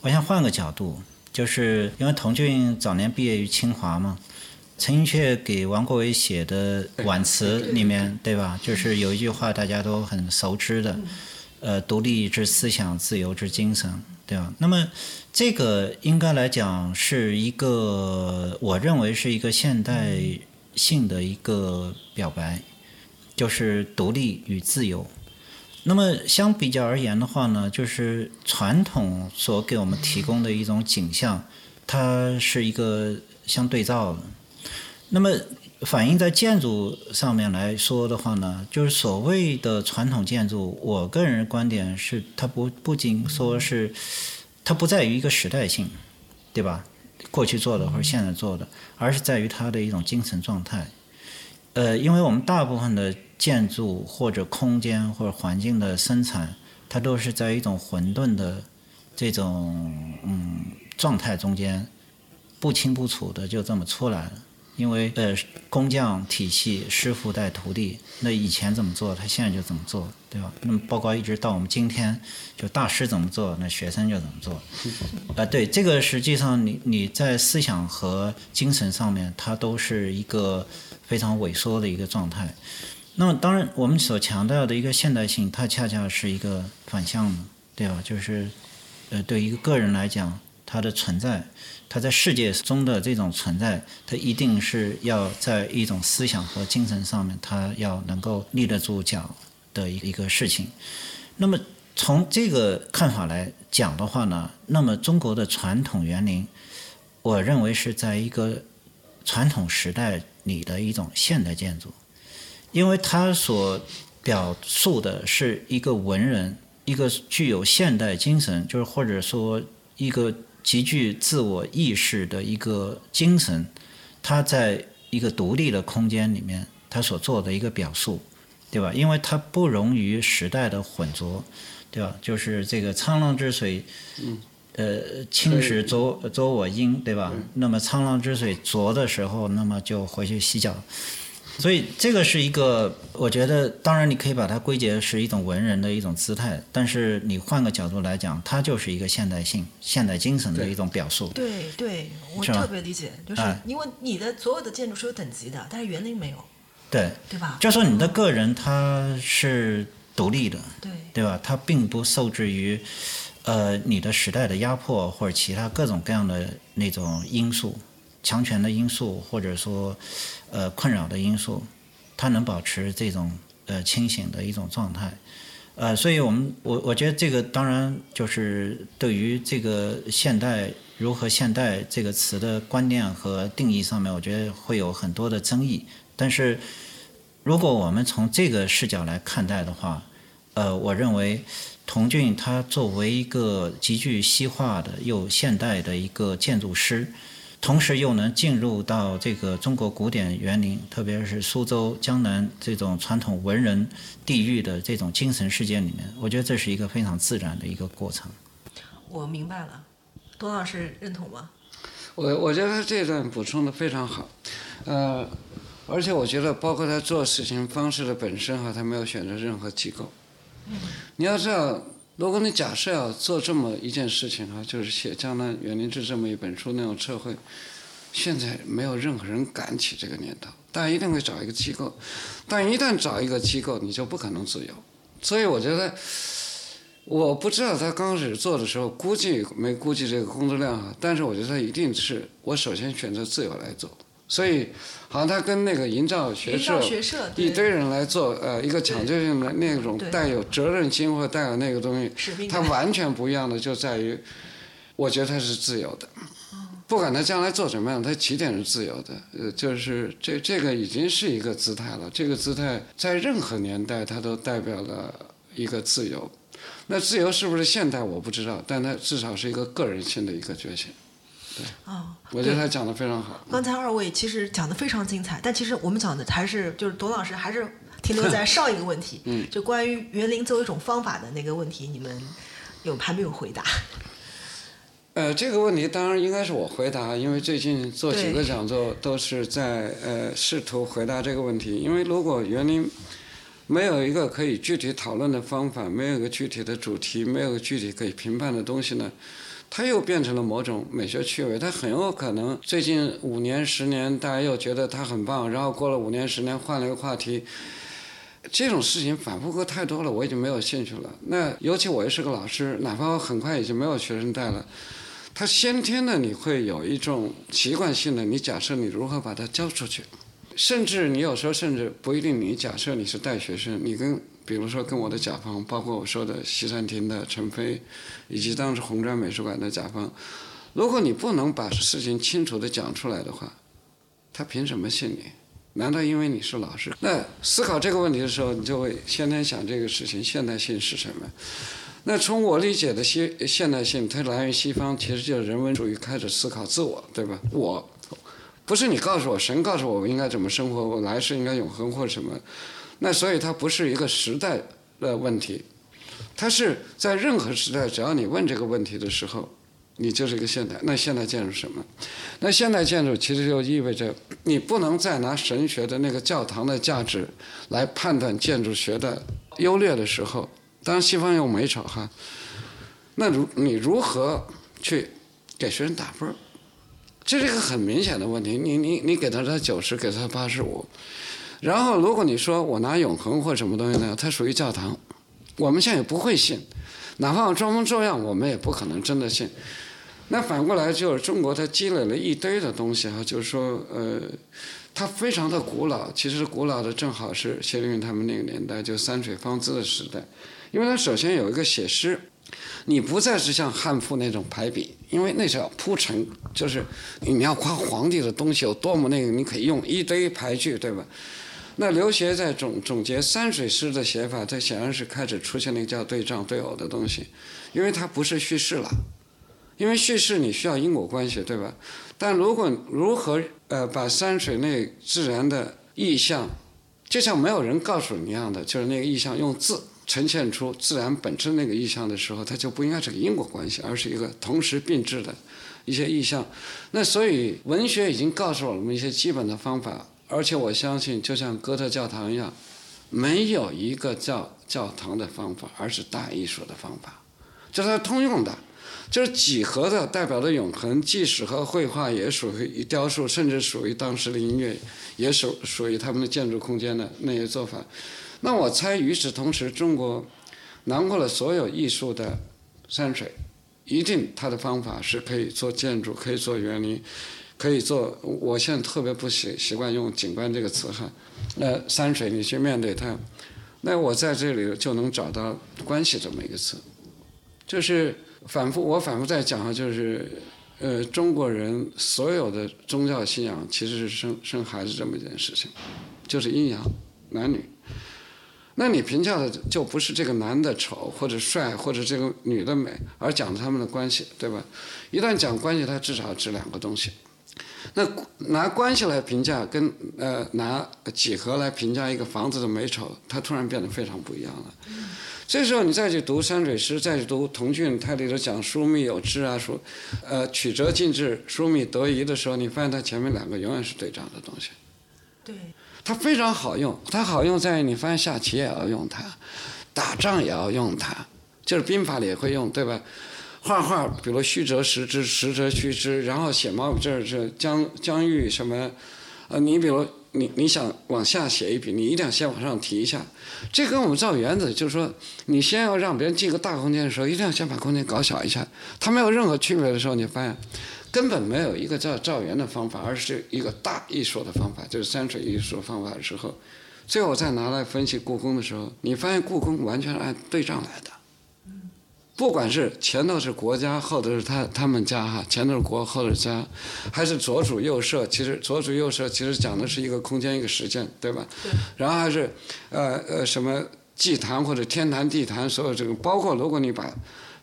我想换个角度。就是因为童俊早年毕业于清华嘛，陈寅恪给王国维写的挽词里面，对吧？就是有一句话大家都很熟知的，呃，独立之思想，自由之精神，对吧？那么这个应该来讲是一个，我认为是一个现代性的一个表白，就是独立与自由。那么相比较而言的话呢，就是传统所给我们提供的一种景象，它是一个相对照的。那么反映在建筑上面来说的话呢，就是所谓的传统建筑，我个人观点是，它不不仅说是，它不在于一个时代性，对吧？过去做的或者现在做的，而是在于它的一种精神状态。呃，因为我们大部分的。建筑或者空间或者环境的生产，它都是在一种混沌的这种嗯状态中间不清不楚的就这么出来了。因为呃工匠体系师傅带徒弟，那以前怎么做，他现在就怎么做，对吧？那么包括一直到我们今天，就大师怎么做，那学生就怎么做。啊，对，这个实际上你你在思想和精神上面，它都是一个非常萎缩的一个状态。那么，当然，我们所强调的一个现代性，它恰恰是一个反向的，对吧？就是，呃，对一个个人来讲，他的存在，他在世界中的这种存在，他一定是要在一种思想和精神上面，他要能够立得住脚的一一个事情。那么，从这个看法来讲的话呢，那么中国的传统园林，我认为是在一个传统时代里的一种现代建筑。因为他所表述的是一个文人，一个具有现代精神，就是或者说一个极具自我意识的一个精神，他在一个独立的空间里面，他所做的一个表述，对吧？因为他不容于时代的混浊，对吧？就是这个沧浪之水，嗯呃，侵蚀浊浊我缨，对吧？那么沧浪之水浊的时候，那么就回去洗脚。所以这个是一个，我觉得当然你可以把它归结是一种文人的一种姿态，但是你换个角度来讲，它就是一个现代性、现代精神的一种表述。对对，我特别理解，就是因为你的所有的建筑是有等级的，但是园林没有。对对吧？就说你的个人他是独立的，对对吧？他并不受制于呃你的时代的压迫或者其他各种各样的那种因素。强权的因素，或者说，呃，困扰的因素，它能保持这种呃清醒的一种状态，呃，所以我们我我觉得这个当然就是对于这个现代如何现代这个词的观念和定义上面，我觉得会有很多的争议。但是，如果我们从这个视角来看待的话，呃，我认为童俊他作为一个极具西化的又现代的一个建筑师。同时又能进入到这个中国古典园林，特别是苏州、江南这种传统文人地域的这种精神世界里面，我觉得这是一个非常自然的一个过程。我明白了，董老师认同吗？我我觉得他这段补充的非常好，呃，而且我觉得包括他做事情方式的本身哈，他没有选择任何机构。你要知道，如果你假设要做这么一件事情啊，就是写《江南园林志》这么一本书那种测绘，现在没有任何人敢起这个念头，大家一定会找一个机构，但一旦找一个机构，你就不可能自由。所以我觉得。我不知道他刚开始做的时候估计没估计这个工作量啊，但是我觉得他一定是我首先选择自由来做，所以好像他跟那个营造学社一堆人来做呃一个抢救性的那种带有责任心或带有那个东西，他完全不一样的就在于，我觉得他是自由的，不管他将来做怎么样，他起点是自由的，呃，就是这这个已经是一个姿态了，这个姿态在任何年代它都代表了一个自由。那自由是不是现代我不知道，但它至少是一个个人性的一个觉醒。对，啊，我觉得他讲的非常好。刚才二位其实讲的非常精彩，但其实我们讲的还是就是董老师还是停留在 上一个问题，嗯，就关于园林作为一种方法的那个问题，你们有还没有回答？呃，这个问题当然应该是我回答，因为最近做几个讲座都是在呃试图回答这个问题，因为如果园林。没有一个可以具体讨论的方法，没有一个具体的主题，没有个具体可以评判的东西呢，它又变成了某种美学趣味。它很有可能最近五年、十年，大家又觉得它很棒，然后过了五年、十年，换了一个话题。这种事情反复过太多了，我已经没有兴趣了。那尤其我又是个老师，哪怕我很快已经没有学生带了，他先天的你会有一种习惯性的，你假设你如何把它教出去。甚至你有时候甚至不一定，你假设你是带学生，你跟比如说跟我的甲方，包括我说的西餐厅的陈飞，以及当时红砖美术馆的甲方，如果你不能把事情清楚的讲出来的话，他凭什么信你？难道因为你是老师？那思考这个问题的时候，你就会先天想这个事情现代性是什么？那从我理解的西现代性，它来源于西方，其实就是人文主义开始思考自我，对吧？我。不是你告诉我，神告诉我我应该怎么生活，我来世应该永恒或什么，那所以它不是一个时代的问题，它是在任何时代，只要你问这个问题的时候，你就是一个现代。那现代建筑什么？那现代建筑其实就意味着你不能再拿神学的那个教堂的价值来判断建筑学的优劣的时候，当然西方用美丑哈，那如你如何去给学生打分？这是一个很明显的问题，你你你给他他九十，给他八十五，然后如果你说我拿永恒或什么东西呢？它属于教堂，我们现在也不会信，哪怕我装模作样，我们也不可能真的信。那反过来就是中国它积累了一堆的东西啊，就是说呃，它非常的古老，其实古老的正好是谢灵运他们那个年代，就山水方姿的时代，因为它首先有一个写诗。你不再是像汉赋那种排比，因为那是要铺陈，就是你要夸皇帝的东西有多么那个，你可以用一堆排句，对吧？那刘勰在总总结山水诗的写法，它显然是开始出现那个叫对仗对偶的东西，因为它不是叙事了，因为叙事你需要因果关系，对吧？但如果如何呃把山水那自然的意象，就像没有人告诉你一样的，就是那个意象用字。呈现出自然本质那个意象的时候，它就不应该是个因果关系，而是一个同时并置的一些意象。那所以文学已经告诉我们一些基本的方法，而且我相信，就像哥特教堂一样，没有一个叫教堂的方法，而是大艺术的方法，这是通用的，就是几何的代表的永恒，即使和绘画也属于雕塑，甚至属于当时的音乐，也属属于他们的建筑空间的那些做法。那我猜，与此同时，中国囊括了所有艺术的山水，一定它的方法是可以做建筑，可以做园林，可以做。我现在特别不习习惯用景观这个词哈。那山水你去面对它，那我在这里就能找到关系这么一个词，就是反复我反复在讲哈，就是呃中国人所有的宗教信仰其实是生生孩子这么一件事情，就是阴阳男女。那你评价的就不是这个男的丑或者帅或者这个女的美，而讲他们的关系，对吧？一旦讲关系，它至少指两个东西。那拿关系来评价，跟呃拿几何来评价一个房子的美丑，它突然变得非常不一样了。这时候你再去读山水诗，再去读童俊，他里头讲疏密有致啊，说，呃，曲折尽致，疏密得宜的时候，你发现它前面两个永远是对仗的东西。对，它非常好用，它好用在于你发现下棋也要用它，打仗也要用它，就是兵法里也会用，对吧？画画，比如虚则实之，实则虚之，然后写毛笔字是疆疆域什么，呃，你比如你你想往下写一笔，你一定要先往上提一下。这跟我们造园子就是说，你先要让别人进个大空间的时候，一定要先把空间搞小一下。它没有任何区别的时候，你发现根本没有一个叫造园的方法，而是一个大艺术的方法，就是山水艺术方法的时候，最后再拿来分析故宫的时候，你发现故宫完全是按对仗来的。不管是前头是国家，后头是他他们家哈，前头是国，后头是家，还是左主右摄，其实左主右摄其实讲的是一个空间一个时间，对吧？对。然后还是呃呃什么祭坛或者天坛地坛，所有这个包括如果你把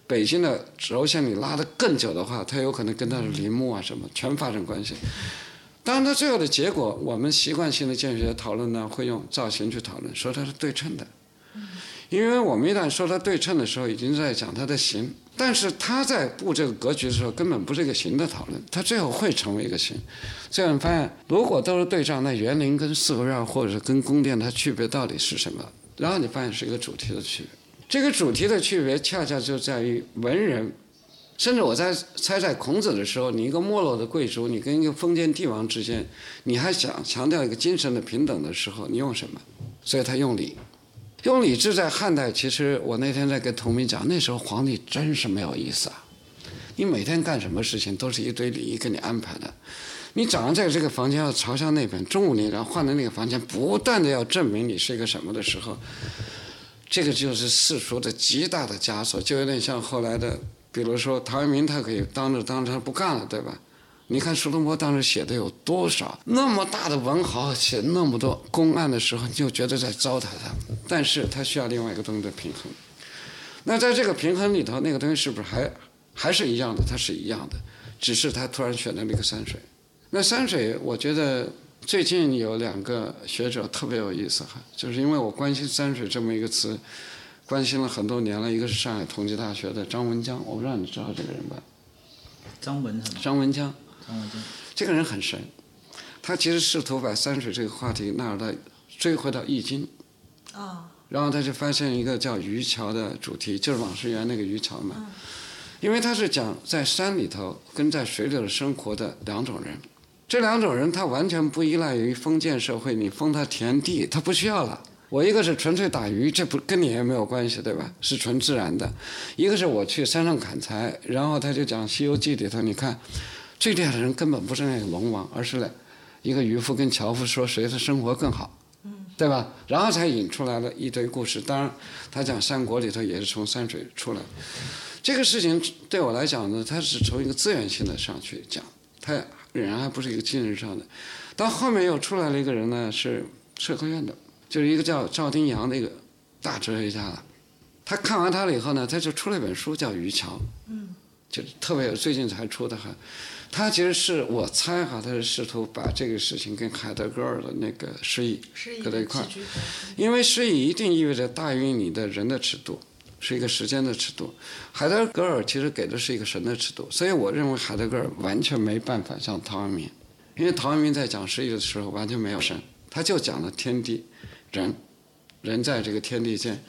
北京的轴线你拉得更久的话，它有可能跟它的陵墓啊什么全发生关系。当然，它最后的结果，我们习惯性的建筑学讨论呢，会用造型去讨论，说它是对称的。因为我们一旦说它对称的时候，已经在讲它的形，但是它在布这个格局的时候，根本不是一个形的讨论，它最后会成为一个形。这样发现，如果都是对仗，那园林跟四合院或者是跟宫殿，它区别到底是什么？然后你发现是一个主题的区别。这个主题的区别，恰恰就在于文人，甚至我在猜，在孔子的时候，你一个没落的贵族，你跟一个封建帝王之间，你还想强调一个精神的平等的时候，你用什么？所以他用礼。用礼制在汉代，其实我那天在跟同明讲，那时候皇帝真是没有意思啊！你每天干什么事情都是一堆礼仪给你安排的。你早上在这个房间要朝向那边，中午你然后换到那个房间，不断的要证明你是一个什么的时候，这个就是世俗的极大的枷锁，就有点像后来的，比如说陶渊明，他可以当着当着他不干了，对吧？你看苏东坡当时写的有多少那么大的文豪写那么多公案的时候，你就觉得在糟蹋他。但是他需要另外一个东西的平衡。那在这个平衡里头，那个东西是不是还还是一样的？它是一样的，只是他突然选择了一个山水。那山水，我觉得最近有两个学者特别有意思哈，就是因为我关心山水这么一个词，关心了很多年了。一个是上海同济大学的张文江，我不知道你知道这个人吧？张文什么？张文江。这个人很神，他其实试图把山水这个话题纳入到追回到《易经》。啊。然后他就发现一个叫渔樵的主题，就是网师园那个渔樵嘛。因为他是讲在山里头跟在水里头生活的两种人，这两种人他完全不依赖于封建社会，你封他田地，他不需要了。我一个是纯粹打鱼，这不跟你也没有关系，对吧？是纯自然的。一个是我去山上砍柴，然后他就讲《西游记》里头，你看最厉害的人根本不是那个龙王，而是呢一个渔夫跟樵夫说谁的生活更好。对吧？然后才引出来了一堆故事。当然，他讲三国里头也是从山水出来。这个事情对我来讲呢，他是从一个资源性的上去讲，他仍然还不是一个精神上的。到后面又出来了一个人呢，是社科院的，就是一个叫赵丁阳的一个大哲学家了。他看完他了以后呢，他就出了一本书叫《渔樵》，就特别最近才出的哈。他其实是我猜哈，他是试图把这个事情跟海德格尔的那个诗意搁在一块儿，因为诗意一定意味着大于你的人的尺度，是一个时间的尺度。海德格尔其实给的是一个神的尺度，所以我认为海德格尔完全没办法像陶渊明，因为陶渊明在讲诗意的时候完全没有神，他就讲了天地人，人在这个天地间。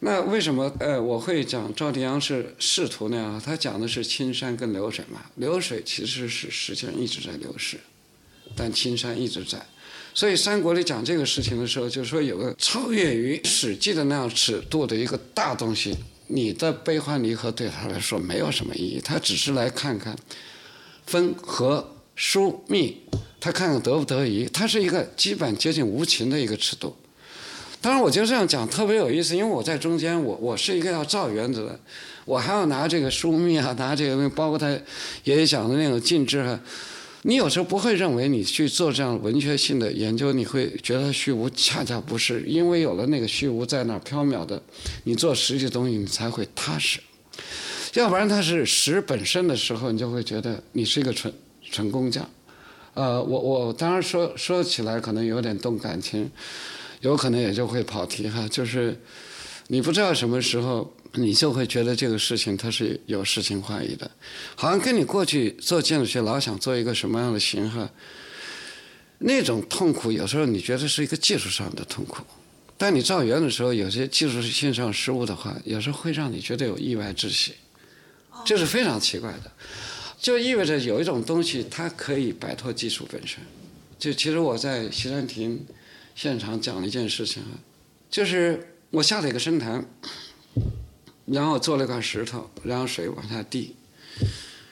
那为什么呃我会讲赵丁阳是仕途那样？他讲的是青山跟流水嘛。流水其实是时间一直在流逝，但青山一直在。所以三国里讲这个事情的时候，就是说有个超越于《史记》的那样尺度的一个大东西。你的悲欢离合对他来说没有什么意义，他只是来看看分合疏密，他看看得不得宜。他是一个基本接近无情的一个尺度。当然，我就这样讲特别有意思，因为我在中间，我我是一个要造原则的，我还要拿这个疏密啊，拿这个包括他爷爷讲的那种静致啊。你有时候不会认为你去做这样文学性的研究，你会觉得虚无，恰恰不是，因为有了那个虚无在那儿缥缈的，你做实际东西你才会踏实。要不然它是实本身的时候，你就会觉得你是一个纯纯工匠。呃，我我当然说说起来可能有点动感情。有可能也就会跑题哈，就是你不知道什么时候，你就会觉得这个事情它是有诗情画意的，好像跟你过去做建筑学老想做一个什么样的型号，那种痛苦有时候你觉得是一个技术上的痛苦，但你造园的时候有些技术性上失误的话，有时候会让你觉得有意外之喜，这是非常奇怪的，就意味着有一种东西它可以摆脱技术本身。就其实我在西山亭现场讲了一件事情，就是我下了一个深潭，然后做了一块石头，然后水往下滴，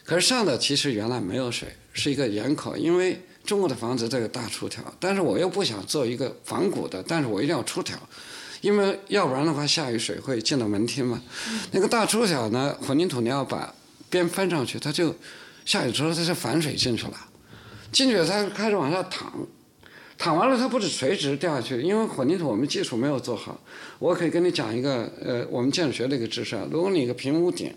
可是上头其实原来没有水，是一个檐口，因为中国的房子这个大出条，但是我又不想做一个仿古的，但是我一定要出条，因为要不然的话下雨水会进到门厅嘛。那个大出条呢，混凝土你要把边翻上去，它就下雨之后它就反水进去了。进去它开始往下淌，淌完了它不是垂直掉下去，因为混凝土我们基础没有做好。我可以跟你讲一个呃，我们建筑学的一个知识啊，如果你一个平屋顶，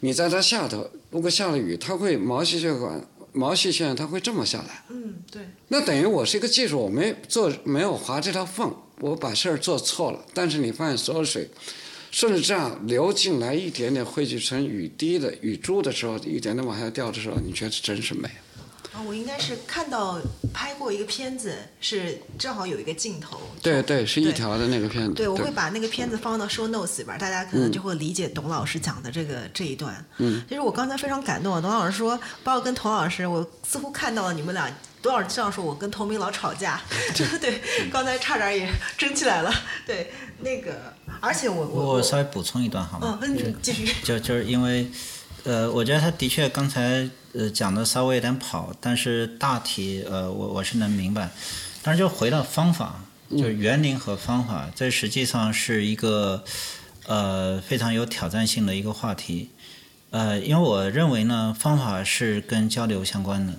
你在它下头，如果下了雨，它会毛细血管、毛细线它会这么下来。嗯，对。那等于我是一个技术，我没做没有划这条缝，我把事儿做错了。但是你发现所有水顺着这样流进来，一点点汇聚成雨滴的雨珠的时候，一点点往下掉的时候，你觉得真是美。啊，我应该是看到拍过一个片子，是正好有一个镜头。对对，是一条的那个片子。对，我会把那个片子放到 show notes 里边，大家可能就会理解董老师讲的这个这一段。嗯，其实我刚才非常感动，董老师说，包括跟童老师，我似乎看到了你们俩。董老师这样说，我跟童明老吵架，对，刚才差点也争起来了。对，那个，而且我我我稍微补充一段好吗？嗯，嗯，继续。就就是因为，呃，我觉得他的确刚才。呃，讲的稍微有点跑，但是大体呃，我我是能明白。但是就回到方法，就是园林和方法，这实际上是一个呃非常有挑战性的一个话题。呃，因为我认为呢，方法是跟交流相关的。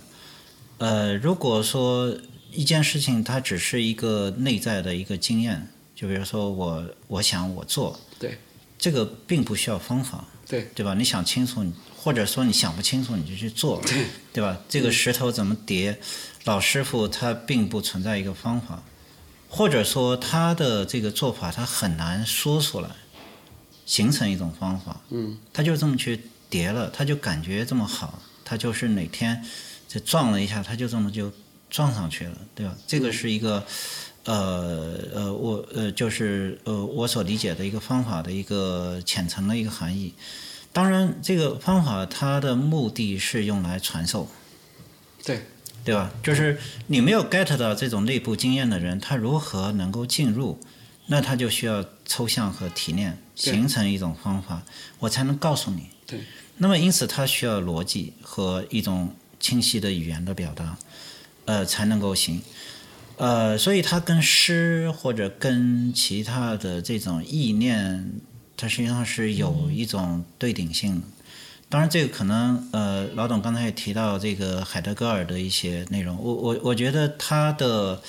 呃，如果说一件事情它只是一个内在的一个经验，就比如说我我想我做，对，这个并不需要方法，对对吧？你想清楚。或者说你想不清楚你就去做，对吧？这个石头怎么叠，老师傅他并不存在一个方法，或者说他的这个做法他很难说出来，形成一种方法。嗯，他就这么去叠了，他就感觉这么好，他就是哪天就撞了一下，他就这么就撞上去了，对吧？这个是一个呃呃我呃就是呃我所理解的一个方法的一个浅层的一个含义。当然，这个方法它的目的是用来传授，对对吧？就是你没有 get 到这种内部经验的人，他如何能够进入？那他就需要抽象和提炼，形成一种方法，我才能告诉你。对。那么，因此他需要逻辑和一种清晰的语言的表达，呃，才能够行。呃，所以它跟诗或者跟其他的这种意念。它实际上是有一种对顶性的，当然这个可能呃，老董刚才也提到这个海德格尔的一些内容，我我我觉得他的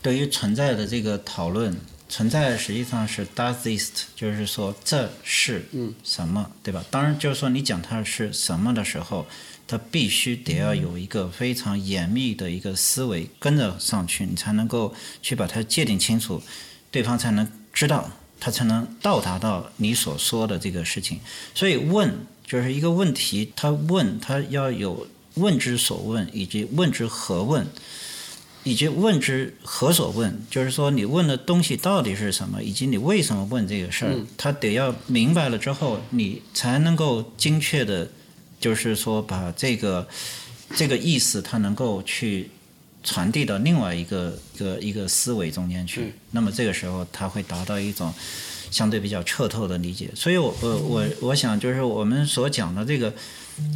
对于存在的这个讨论，存在实际上是 does this，就是说这是什么，对吧？当然就是说你讲它是什么的时候，它必须得要有一个非常严密的一个思维跟着上去，你才能够去把它界定清楚，对方才能知道。他才能到达到你所说的这个事情，所以问就是一个问题，他问他要有问之所问，以及问之何问，以及问之何所问，就是说你问的东西到底是什么，以及你为什么问这个事儿，他得要明白了之后，你才能够精确的，就是说把这个这个意思，他能够去。传递到另外一个一个一个思维中间去，那么这个时候他会达到一种相对比较彻透的理解。所以，我我我我想就是我们所讲的这个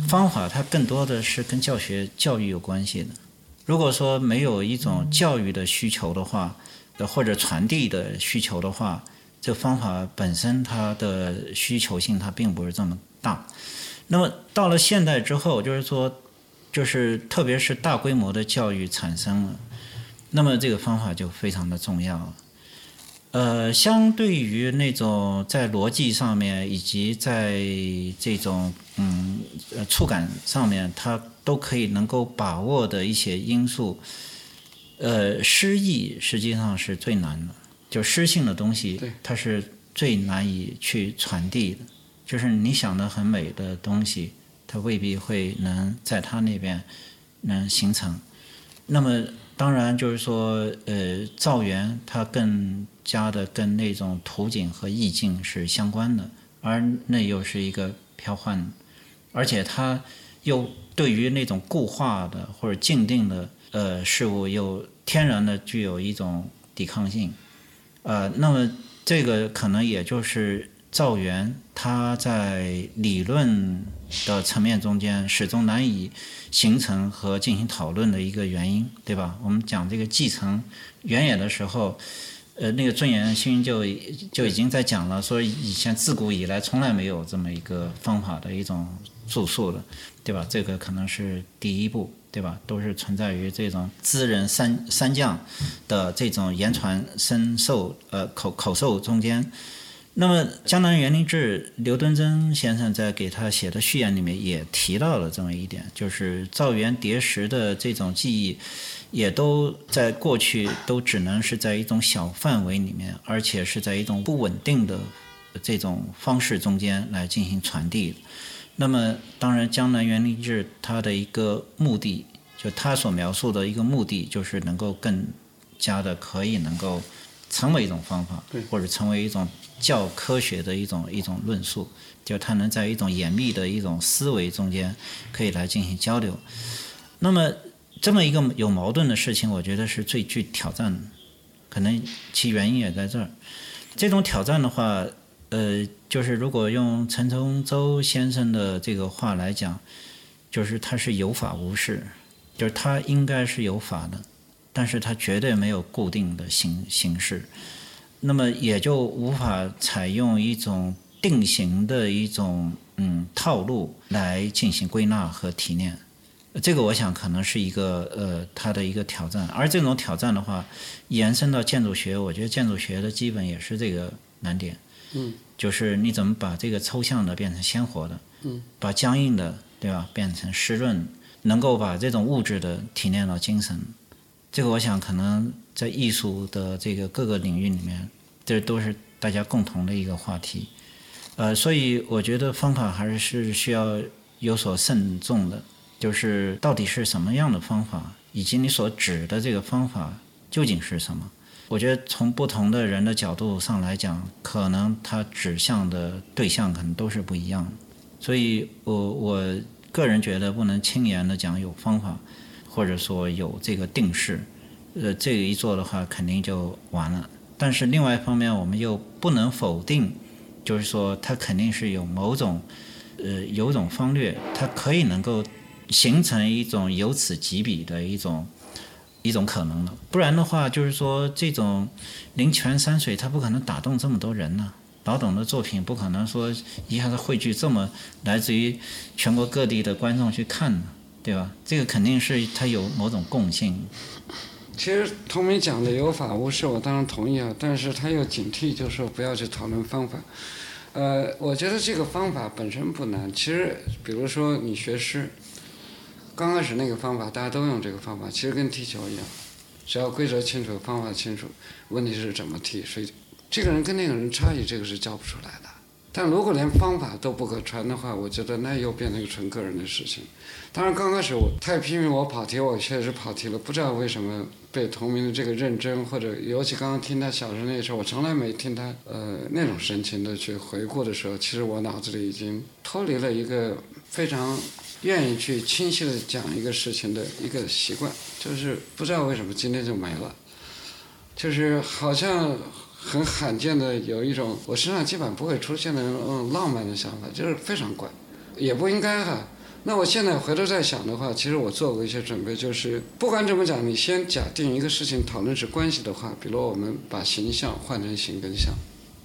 方法，它更多的是跟教学教育有关系的。如果说没有一种教育的需求的话，或者传递的需求的话，这方法本身它的需求性它并不是这么大。那么到了现代之后，就是说。就是特别是大规模的教育产生了，那么这个方法就非常的重要了。呃，相对于那种在逻辑上面以及在这种嗯呃触感上面，它都可以能够把握的一些因素，呃，诗意实际上是最难的。就诗性的东西，它是最难以去传递的，就是你想的很美的东西，它未必会能在他那边能形成。那么当然就是说，呃，造园它更加的跟那种图景和意境是相关的，而那又是一个飘幻，而且它又对于那种固化的或者静定的呃事物，又天然的具有一种抵抗性。呃，那么这个可能也就是造园它在理论的层面中间始终难以形成和进行讨论的一个原因，对吧？我们讲这个继承原野的时候，呃，那个尊严心就就已经在讲了，说以前自古以来从来没有这么一个方法的一种著述的，对吧？这个可能是第一步。对吧？都是存在于这种知人三三将的这种言传身授呃口口授中间。那么江南园林志，刘敦桢先生在给他写的序言里面也提到了这么一点，就是造园叠石的这种技艺，也都在过去都只能是在一种小范围里面，而且是在一种不稳定的这种方式中间来进行传递。那么，当然，江南园林志它的一个目的，就他所描述的一个目的，就是能够更加的可以能够成为一种方法，或者成为一种较科学的一种一种论述，就它能在一种严密的一种思维中间可以来进行交流。那么，这么一个有矛盾的事情，我觉得是最具挑战的，可能其原因也在这儿。这种挑战的话。呃，就是如果用陈从周先生的这个话来讲，就是他是有法无事，就是他应该是有法的，但是他绝对没有固定的形形式，那么也就无法采用一种定型的一种嗯套路来进行归纳和提炼，这个我想可能是一个呃它的一个挑战，而这种挑战的话，延伸到建筑学，我觉得建筑学的基本也是这个难点，嗯。就是你怎么把这个抽象的变成鲜活的，嗯，把僵硬的，对吧，变成湿润，能够把这种物质的提炼到精神，这个我想可能在艺术的这个各个领域里面，这都是大家共同的一个话题，呃，所以我觉得方法还是需要有所慎重的，就是到底是什么样的方法，以及你所指的这个方法究竟是什么。我觉得从不同的人的角度上来讲，可能他指向的对象可能都是不一样的，所以我我个人觉得不能轻言的讲有方法，或者说有这个定式，呃，这一做的话肯定就完了。但是另外一方面，我们又不能否定，就是说它肯定是有某种，呃，有种方略，它可以能够形成一种由此及彼的一种。一种可能了，不然的话，就是说这种灵泉山水，它不可能打动这么多人呢。老董的作品不可能说一下子汇聚这么来自于全国各地的观众去看呢，对吧？这个肯定是它有某种共性。其实同明讲的有法无事，我当然同意啊，但是他又警惕，就是说不要去讨论方法。呃，我觉得这个方法本身不难。其实，比如说你学诗。刚开始那个方法，大家都用这个方法，其实跟踢球一样，只要规则清楚，方法清楚，问题是怎么踢。所以，这个人跟那个人差异，这个是教不出来的。但如果连方法都不可传的话，我觉得那又变成一个纯个人的事情。当然，刚开始我太拼命，我跑题，我确实跑题了。不知道为什么被同名的这个认真，或者尤其刚刚听他小时候那时候，我从来没听他呃那种神情的去回顾的时候，其实我脑子里已经脱离了一个非常。愿意去清晰的讲一个事情的一个习惯，就是不知道为什么今天就没了，就是好像很罕见的有一种我身上基本不会出现的那种浪漫的想法，就是非常怪，也不应该哈。那我现在回头再想的话，其实我做过一些准备，就是不管怎么讲，你先假定一个事情讨论是关系的话，比如我们把形象换成形跟象，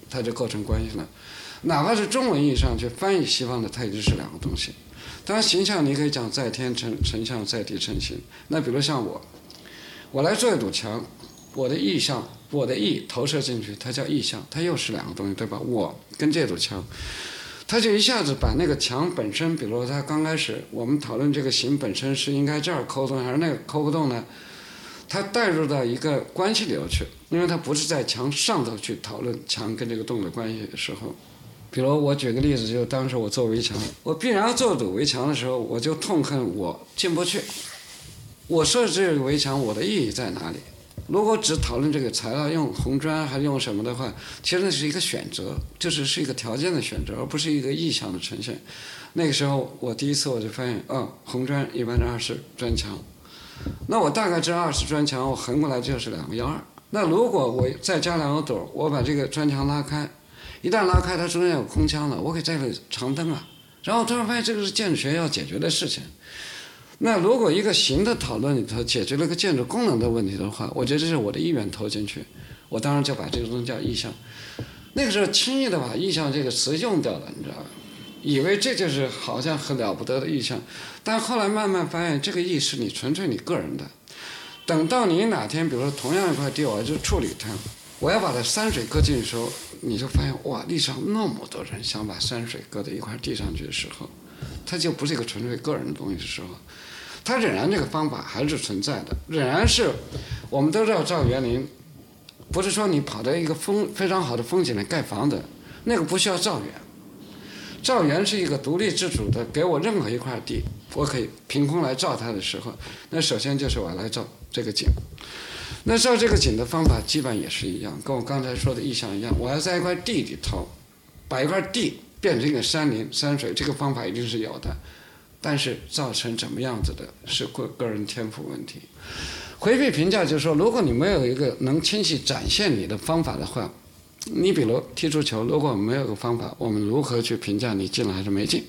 它就构成关系了。哪怕是中文意义上去翻译西方的，它也就是两个东西。当然，形象你可以讲在天成成像，在地成形。那比如像我，我来做一堵墙，我的意象，我的意投射进去，它叫意象，它又是两个东西，对吧？我跟这堵墙，它就一下子把那个墙本身，比如它刚开始我们讨论这个形本身是应该这儿抠动还是那个抠不动呢？它带入到一个关系里头去，因为它不是在墙上头去讨论墙跟这个洞的关系的时候。比如我举个例子，就当时我做围墙，我必然要做堵围墙的时候，我就痛恨我进不去。我设置这个围墙，我的意义在哪里？如果只讨论这个材料用红砖还是用什么的话，其实那是一个选择，就是是一个条件的选择，而不是一个意向的呈现。那个时候我第一次我就发现，哦，红砖一般是二十砖墙，那我大概这二十砖墙，我横过来就是两个幺二。那如果我再加两个斗，我把这个砖墙拉开，一旦拉开，它中间有空腔了，我可以在这里长灯啊。然后突然发现这个是建筑学要解决的事情。那如果一个形的讨论里头解决了个建筑功能的问题的话，我觉得这是我的意愿投进去，我当然就把这个东西叫意向。那个时候轻易的把意向这个词用掉了，你知道吧？以为这就是好像很了不得的意向，但后来慢慢发现这个意是你纯粹你个人的。等到你哪天比如说同样一块地，我要去处理它，我要把它山水搁进去的时候，你就发现哇，历史上那么多人想把山水搁在一块地上去的时候，它就不是一个纯粹个人的东西的时候。它仍然这个方法还是存在的，仍然是我们都知道造园林，不是说你跑到一个风非常好的风景里盖房子，那个不需要造园。造园是一个独立自主的，给我任何一块地，我可以凭空来造它的时候，那首先就是我来造这个景。那造这个景的方法基本也是一样，跟我刚才说的意象一样，我要在一块地里头，把一块地变成一个山林山水，这个方法一定是有的。但是造成怎么样子的，是个个人天赋问题。回避评价就是说，如果你没有一个能清晰展现你的方法的话，你比如踢足球，如果没有个方法，我们如何去评价你进了还是没进？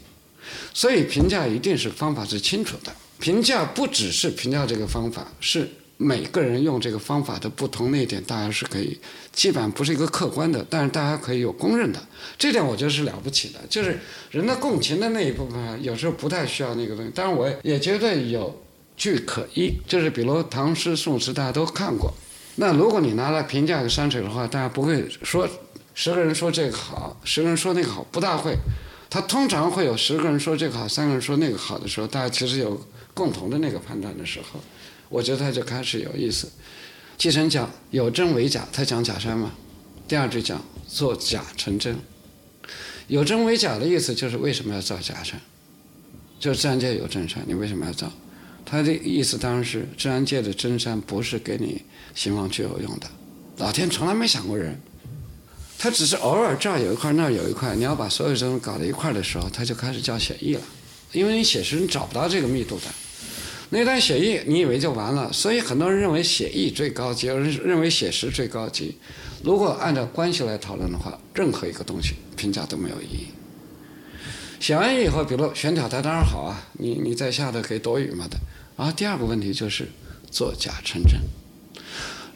所以评价一定是方法是清楚的。评价不只是评价这个方法，是。每个人用这个方法的不同那一点，大家是可以，基本上不是一个客观的，但是大家可以有公认的，这点我觉得是了不起的。就是人的共情的那一部分，有时候不太需要那个东西，当然我也觉得有据可依。就是比如唐诗宋词，大家都看过，那如果你拿来评价个山水的话，大家不会说十个人说这个好，十个人说那个好，不大会。他通常会有十个人说这个好，三个人说那个好的时候，大家其实有共同的那个判断的时候。我觉得他就开始有意思。继承讲有真为假，他讲假山嘛。第二句讲做假成真。有真为假的意思就是为什么要造假山？就是自然界有真山，你为什么要造？他的意思当然是自然界的真山不是给你兴旺具有用的。老天从来没想过人，他只是偶尔这儿有一块那儿有一块，你要把所有东西搞在一块的时候，他就开始叫写意了，因为你写实你找不到这个密度的。那段写意，你以为就完了？所以很多人认为写意最高级，有人认为写实最高级。如果按照关系来讨论的话，任何一个东西评价都没有意义。写完以后，比如悬挑它当然好啊，你你在下头可以躲雨嘛的。然后第二个问题就是作假成真。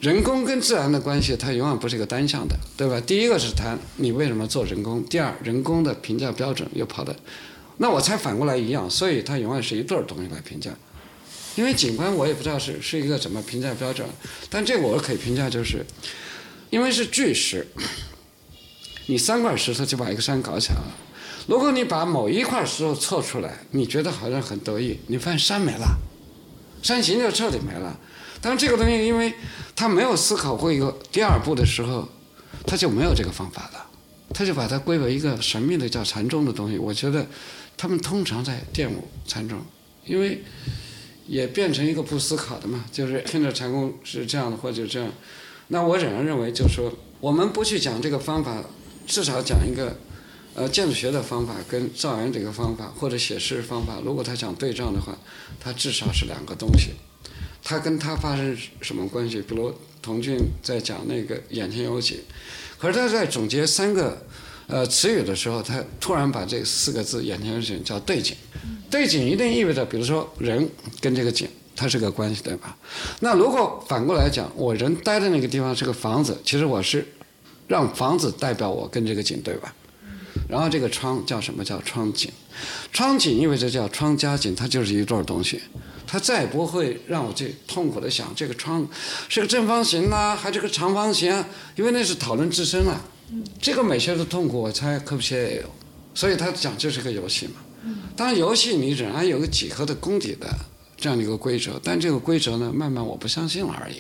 人工跟自然的关系，它永远不是一个单向的，对吧？第一个是谈你为什么做人工，第二人工的评价标准又跑的，那我猜反过来一样，所以它永远是一对儿东西来评价。因为景观我也不知道是是一个怎么评价标准，但这我可以评价就是，因为是巨石，你三块石头就把一个山搞起来了。如果你把某一块石头凑出来，你觉得好像很得意，你发现山没了，山形就彻底没了。但这个东西，因为他没有思考过一个第二步的时候，他就没有这个方法了，他就把它归为一个神秘的叫禅宗的东西。我觉得他们通常在玷污禅宗，因为。也变成一个不思考的嘛，就是听着禅功是这样的或者这样，那我仍然认为，就是说我们不去讲这个方法，至少讲一个，呃，建筑学的方法跟造园这个方法或者写诗方法，如果他讲对仗的话，它至少是两个东西，它跟它发生什么关系？比如童俊在讲那个眼前有景，可是他在总结三个。呃，词语的时候，他突然把这四个字眼前有景叫对景，对景一定意味着，比如说人跟这个景它是个关系，对吧？那如果反过来讲，我人待的那个地方是个房子，其实我是让房子代表我跟这个景，对吧？然后这个窗叫什么叫窗景？窗景意味着叫窗加景，它就是一对东西，它再也不会让我去痛苦的想这个窗是个正方形啊，还是个长方形啊？因为那是讨论自身了。这个美学的痛苦，我猜科布西耶也有，所以他讲这是个游戏嘛。当然，游戏你仍然有个几何的功底的这样的一个规则，但这个规则呢，慢慢我不相信了而已。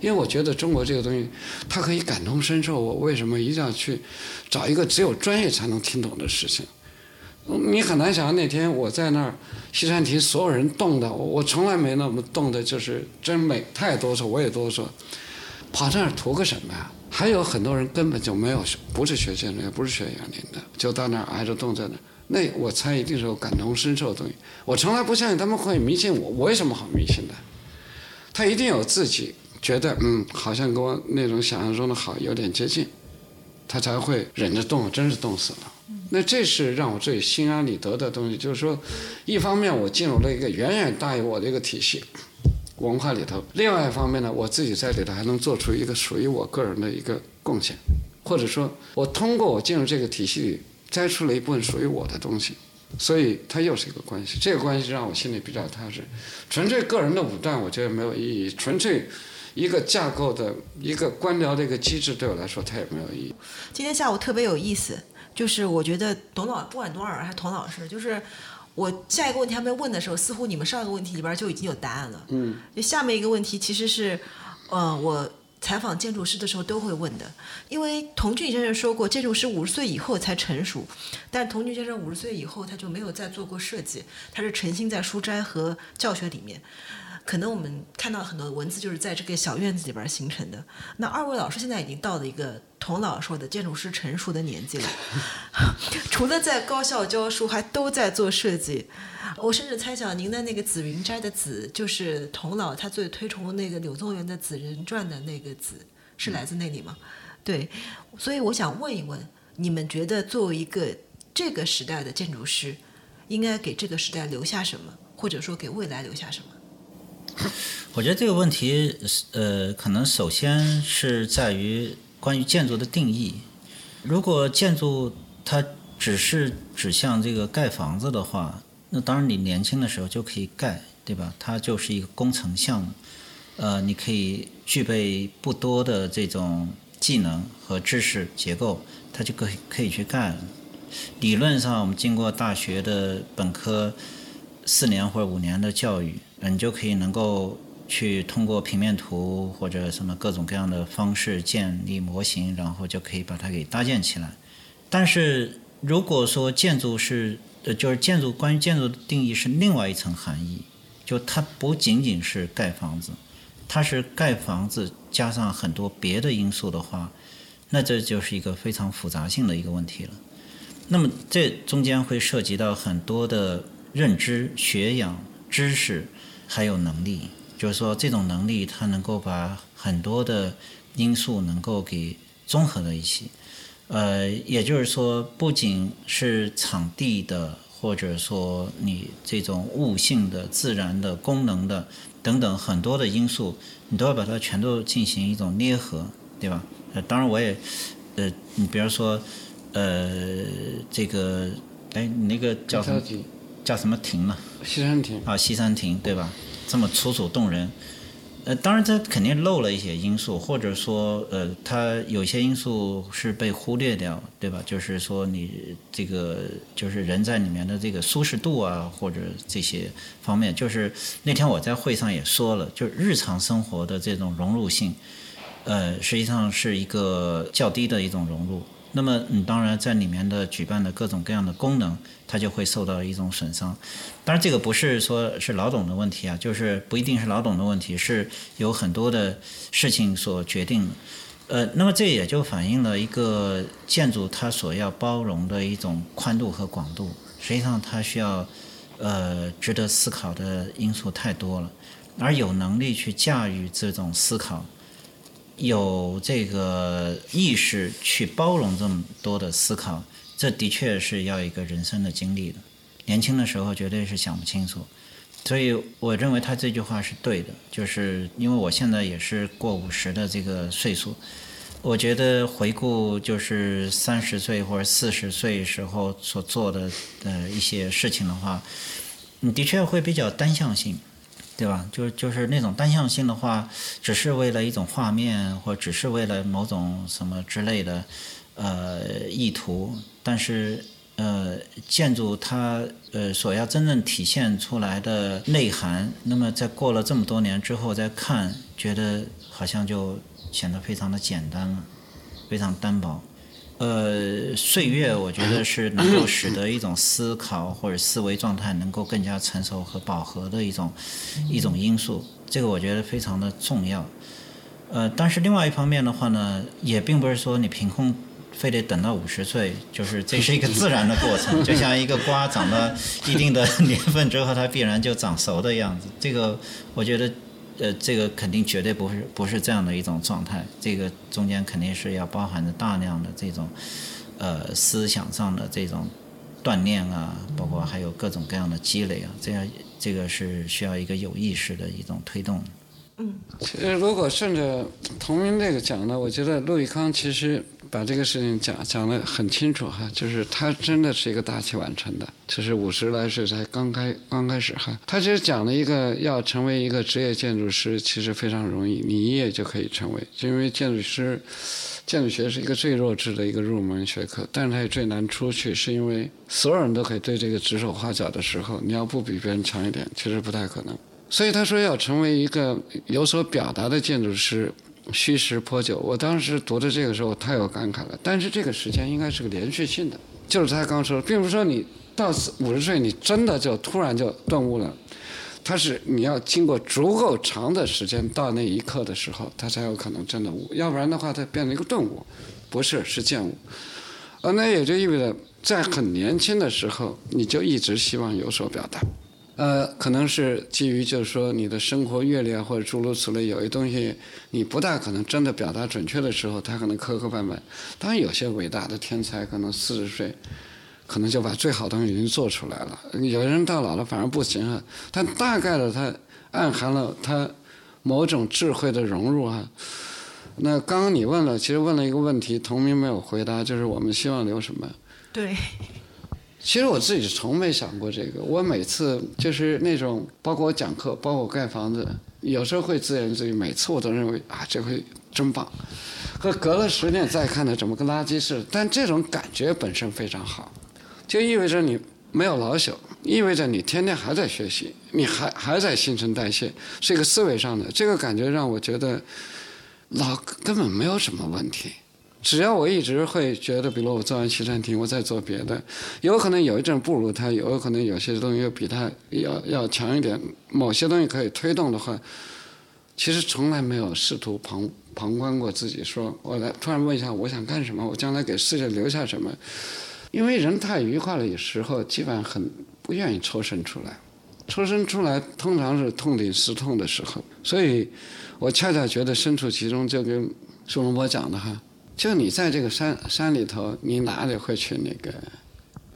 因为我觉得中国这个东西，它可以感同身受。我为什么一定要去找一个只有专业才能听懂的事情？你很难想象那天我在那儿西山亭，所有人动的，我我从来没那么动的，就是真美，太哆嗦我也哆嗦，跑那儿图个什么呀？还有很多人根本就没有，不是学建筑，也不是学园林的，就到那儿挨着冻在那儿。那我猜一定是有感同身受的东西。我从来不相信他们会迷信我，我有什么好迷信的？他一定有自己觉得，嗯，好像跟我那种想象中的好有点接近，他才会忍着冻，真是冻死了。那这是让我最心安理得的东西，就是说，一方面我进入了一个远远大于我的一个体系。文化里头，另外一方面呢，我自己在里头还能做出一个属于我个人的一个贡献，或者说，我通过我进入这个体系里摘出了一部分属于我的东西，所以它又是一个关系。这个关系让我心里比较踏实。纯粹个人的武断，我觉得没有意义。纯粹一个架构的一个官僚的一个机制，对我来说，它也没有意义。今天下午特别有意思，就是我觉得董老不管董老师还是童老师，就是。我下一个问题还没问的时候，似乎你们上一个问题里边就已经有答案了。嗯，就下面一个问题其实是，呃，我采访建筑师的时候都会问的，因为童俊先生说过，建筑师五十岁以后才成熟，但童俊先生五十岁以后他就没有再做过设计，他是沉浸在书斋和教学里面。可能我们看到很多文字就是在这个小院子里边形成的。那二位老师现在已经到了一个童老说的建筑师成熟的年纪了，除了在高校教书，还都在做设计。我甚至猜想，您的那个紫云斋的紫，就是童老他最推崇那个柳宗元的《紫人传》的那个紫，是来自那里吗？对，所以我想问一问，你们觉得作为一个这个时代的建筑师，应该给这个时代留下什么，或者说给未来留下什么？我觉得这个问题，呃，可能首先是在于关于建筑的定义。如果建筑它只是指向这个盖房子的话，那当然你年轻的时候就可以盖，对吧？它就是一个工程项目，呃，你可以具备不多的这种技能和知识结构，它就可以可以去干。理论上，我们经过大学的本科四年或者五年的教育。你就可以能够去通过平面图或者什么各种各样的方式建立模型，然后就可以把它给搭建起来。但是如果说建筑是，呃，就是建筑关于建筑的定义是另外一层含义，就它不仅仅是盖房子，它是盖房子加上很多别的因素的话，那这就是一个非常复杂性的一个问题了。那么这中间会涉及到很多的认知、学养、知识。还有能力，就是说这种能力，它能够把很多的因素能够给综合在一起。呃，也就是说，不仅是场地的，或者说你这种物性的、自然的、功能的等等很多的因素，你都要把它全都进行一种捏合，对吧？呃，当然我也，呃，你比如说，呃，这个，哎，你那个叫什么？叫什么亭呢？西山亭啊，西山亭对吧？这么楚楚动人，呃，当然这肯定漏了一些因素，或者说呃，它有些因素是被忽略掉，对吧？就是说你这个就是人在里面的这个舒适度啊，或者这些方面，就是那天我在会上也说了，就是日常生活的这种融入性，呃，实际上是一个较低的一种融入。那么，你当然在里面的举办的各种各样的功能，它就会受到一种损伤。当然，这个不是说是老董的问题啊，就是不一定是老董的问题，是有很多的事情所决定。呃，那么这也就反映了一个建筑它所要包容的一种宽度和广度。实际上，它需要呃值得思考的因素太多了，而有能力去驾驭这种思考。有这个意识去包容这么多的思考，这的确是要一个人生的经历的。年轻的时候绝对是想不清楚，所以我认为他这句话是对的。就是因为我现在也是过五十的这个岁数，我觉得回顾就是三十岁或者四十岁时候所做的呃一些事情的话，你的确会比较单向性。对吧？就是就是那种单向性的话，只是为了一种画面，或只是为了某种什么之类的，呃，意图。但是呃建筑它呃所要真正体现出来的内涵，那么在过了这么多年之后再看，觉得好像就显得非常的简单了，非常单薄。呃，岁月我觉得是能够使得一种思考或者思维状态能够更加成熟和饱和的一种一种因素，这个我觉得非常的重要。呃，但是另外一方面的话呢，也并不是说你凭空非得等到五十岁，就是这是一个自然的过程，就像一个瓜长到一定的年份之后，它必然就长熟的样子。这个我觉得。呃，这个肯定绝对不是不是这样的一种状态，这个中间肯定是要包含着大量的这种，呃，思想上的这种锻炼啊，包括还有各种各样的积累啊，这样这个是需要一个有意识的一种推动。嗯，其实如果顺着同名这个讲呢，我觉得陆毅康其实。把这个事情讲讲得很清楚哈，就是他真的是一个大器晚成的，就是五十来岁才刚开刚开始哈。他其实讲了一个要成为一个职业建筑师，其实非常容易，你一夜就可以成为。因为建筑师，建筑学是一个最弱智的一个入门学科，但是它也最难出去，是因为所有人都可以对这个指手画脚的时候，你要不比别人强一点，其实不太可能。所以他说要成为一个有所表达的建筑师。虚实颇久，我当时读的这个时候太有感慨了。但是这个时间应该是个连续性的，就是他刚说，并不是说你到五十岁你真的就突然就顿悟了，他是你要经过足够长的时间到那一刻的时候，他才有可能真的悟，要不然的话，他变成一个顿悟，不是是见悟。呃，那也就意味着在很年轻的时候，你就一直希望有所表达。呃，可能是基于就是说你的生活阅历啊，或者诸如此类，有些东西你不大可能真的表达准确的时候，他可能磕磕绊绊。当然，有些伟大的天才可能四十岁，可能就把最好的东西已经做出来了。有人到老了反而不行了，但大概的他暗含了他某种智慧的融入啊。那刚刚你问了，其实问了一个问题，同名没有回答，就是我们希望留什么？对。其实我自己从没想过这个。我每次就是那种，包括我讲课，包括我盖房子，有时候会自言自语。每次我都认为啊，这回真棒。可隔了十年再看呢，怎么跟垃圾似的？但这种感觉本身非常好，就意味着你没有老朽，意味着你天天还在学习，你还还在新陈代谢，是一个思维上的。这个感觉让我觉得老根本没有什么问题。只要我一直会觉得，比如我做完西餐厅，我再做别的，有可能有一阵不如他，有可能有些东西又比他要要强一点，某些东西可以推动的话，其实从来没有试图旁旁观过自己，说我来突然问一下，我想干什么？我将来给世界留下什么？因为人太愉快了，有时候基本上很不愿意抽身出来，抽身出来通常是痛定思痛的时候，所以我恰恰觉得身处其中，就跟苏东坡讲的哈。就你在这个山山里头，你哪里会去那个？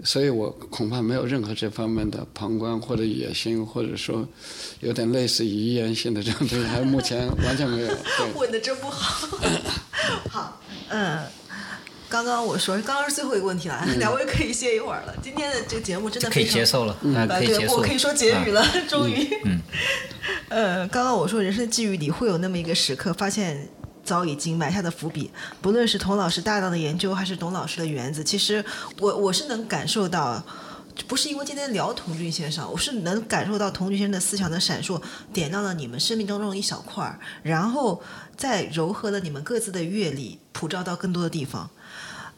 所以我恐怕没有任何这方面的旁观或者野心，或者说有点类似于遗言性的这种东西，还目前完全没有。问的真不好。好，嗯，刚刚我说，刚刚是最后一个问题了，两位可以歇一会儿了。今天的这个节目真的可以结束了，可以接受。我可以说结语了，终于。嗯。呃，刚刚我说人生际遇里会有那么一个时刻，发现。早已经埋下的伏笔，不论是童老师大量的研究，还是董老师的园子，其实我我是能感受到，不是因为今天聊童俊先生，我是能感受到童俊先生的思想的闪烁，点亮了你们生命当中的一小块儿，然后再糅合了你们各自的阅历，普照到更多的地方。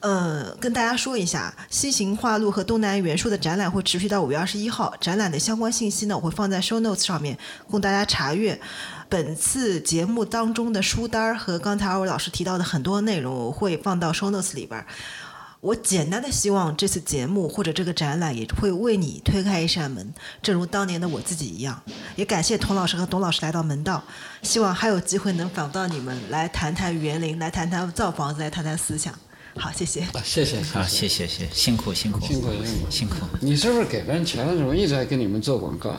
呃，跟大家说一下，西行画路和东南元素的展览会持续到五月二十一号，展览的相关信息呢，我会放在 show notes 上面供大家查阅。本次节目当中的书单儿和刚才二位老师提到的很多内容，我会放到 show notes 里边儿。我简单的希望这次节目或者这个展览也会为你推开一扇门，正如当年的我自己一样。也感谢童老师和董老师来到门道，希望还有机会能访到你们，来谈谈园林，来谈谈造房子，来谈谈思想。好，谢谢。谢谢，好，谢谢，谢，辛苦，辛苦，辛苦，辛苦，辛苦。你是不是给别人钱了？怎么一直在给你们做广告？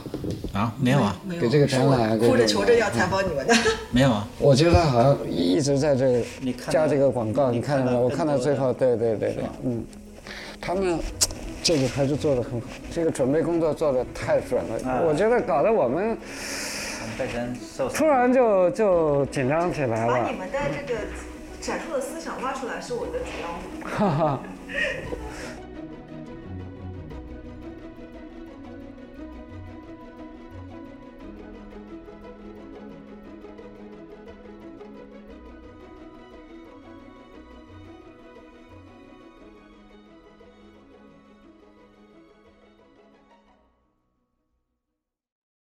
啊，没有啊，给这个展览，哭着求着要采访你们的。没有啊，我觉得他好像一直在这加这个广告，你看到没有？我看到最后，对对对对，嗯，他们这个还是做的很好，这个准备工作做的太准了，我觉得搞得我们突然就就紧张起来了。把你们的这个。展出的思想挖出来是我的主要目的。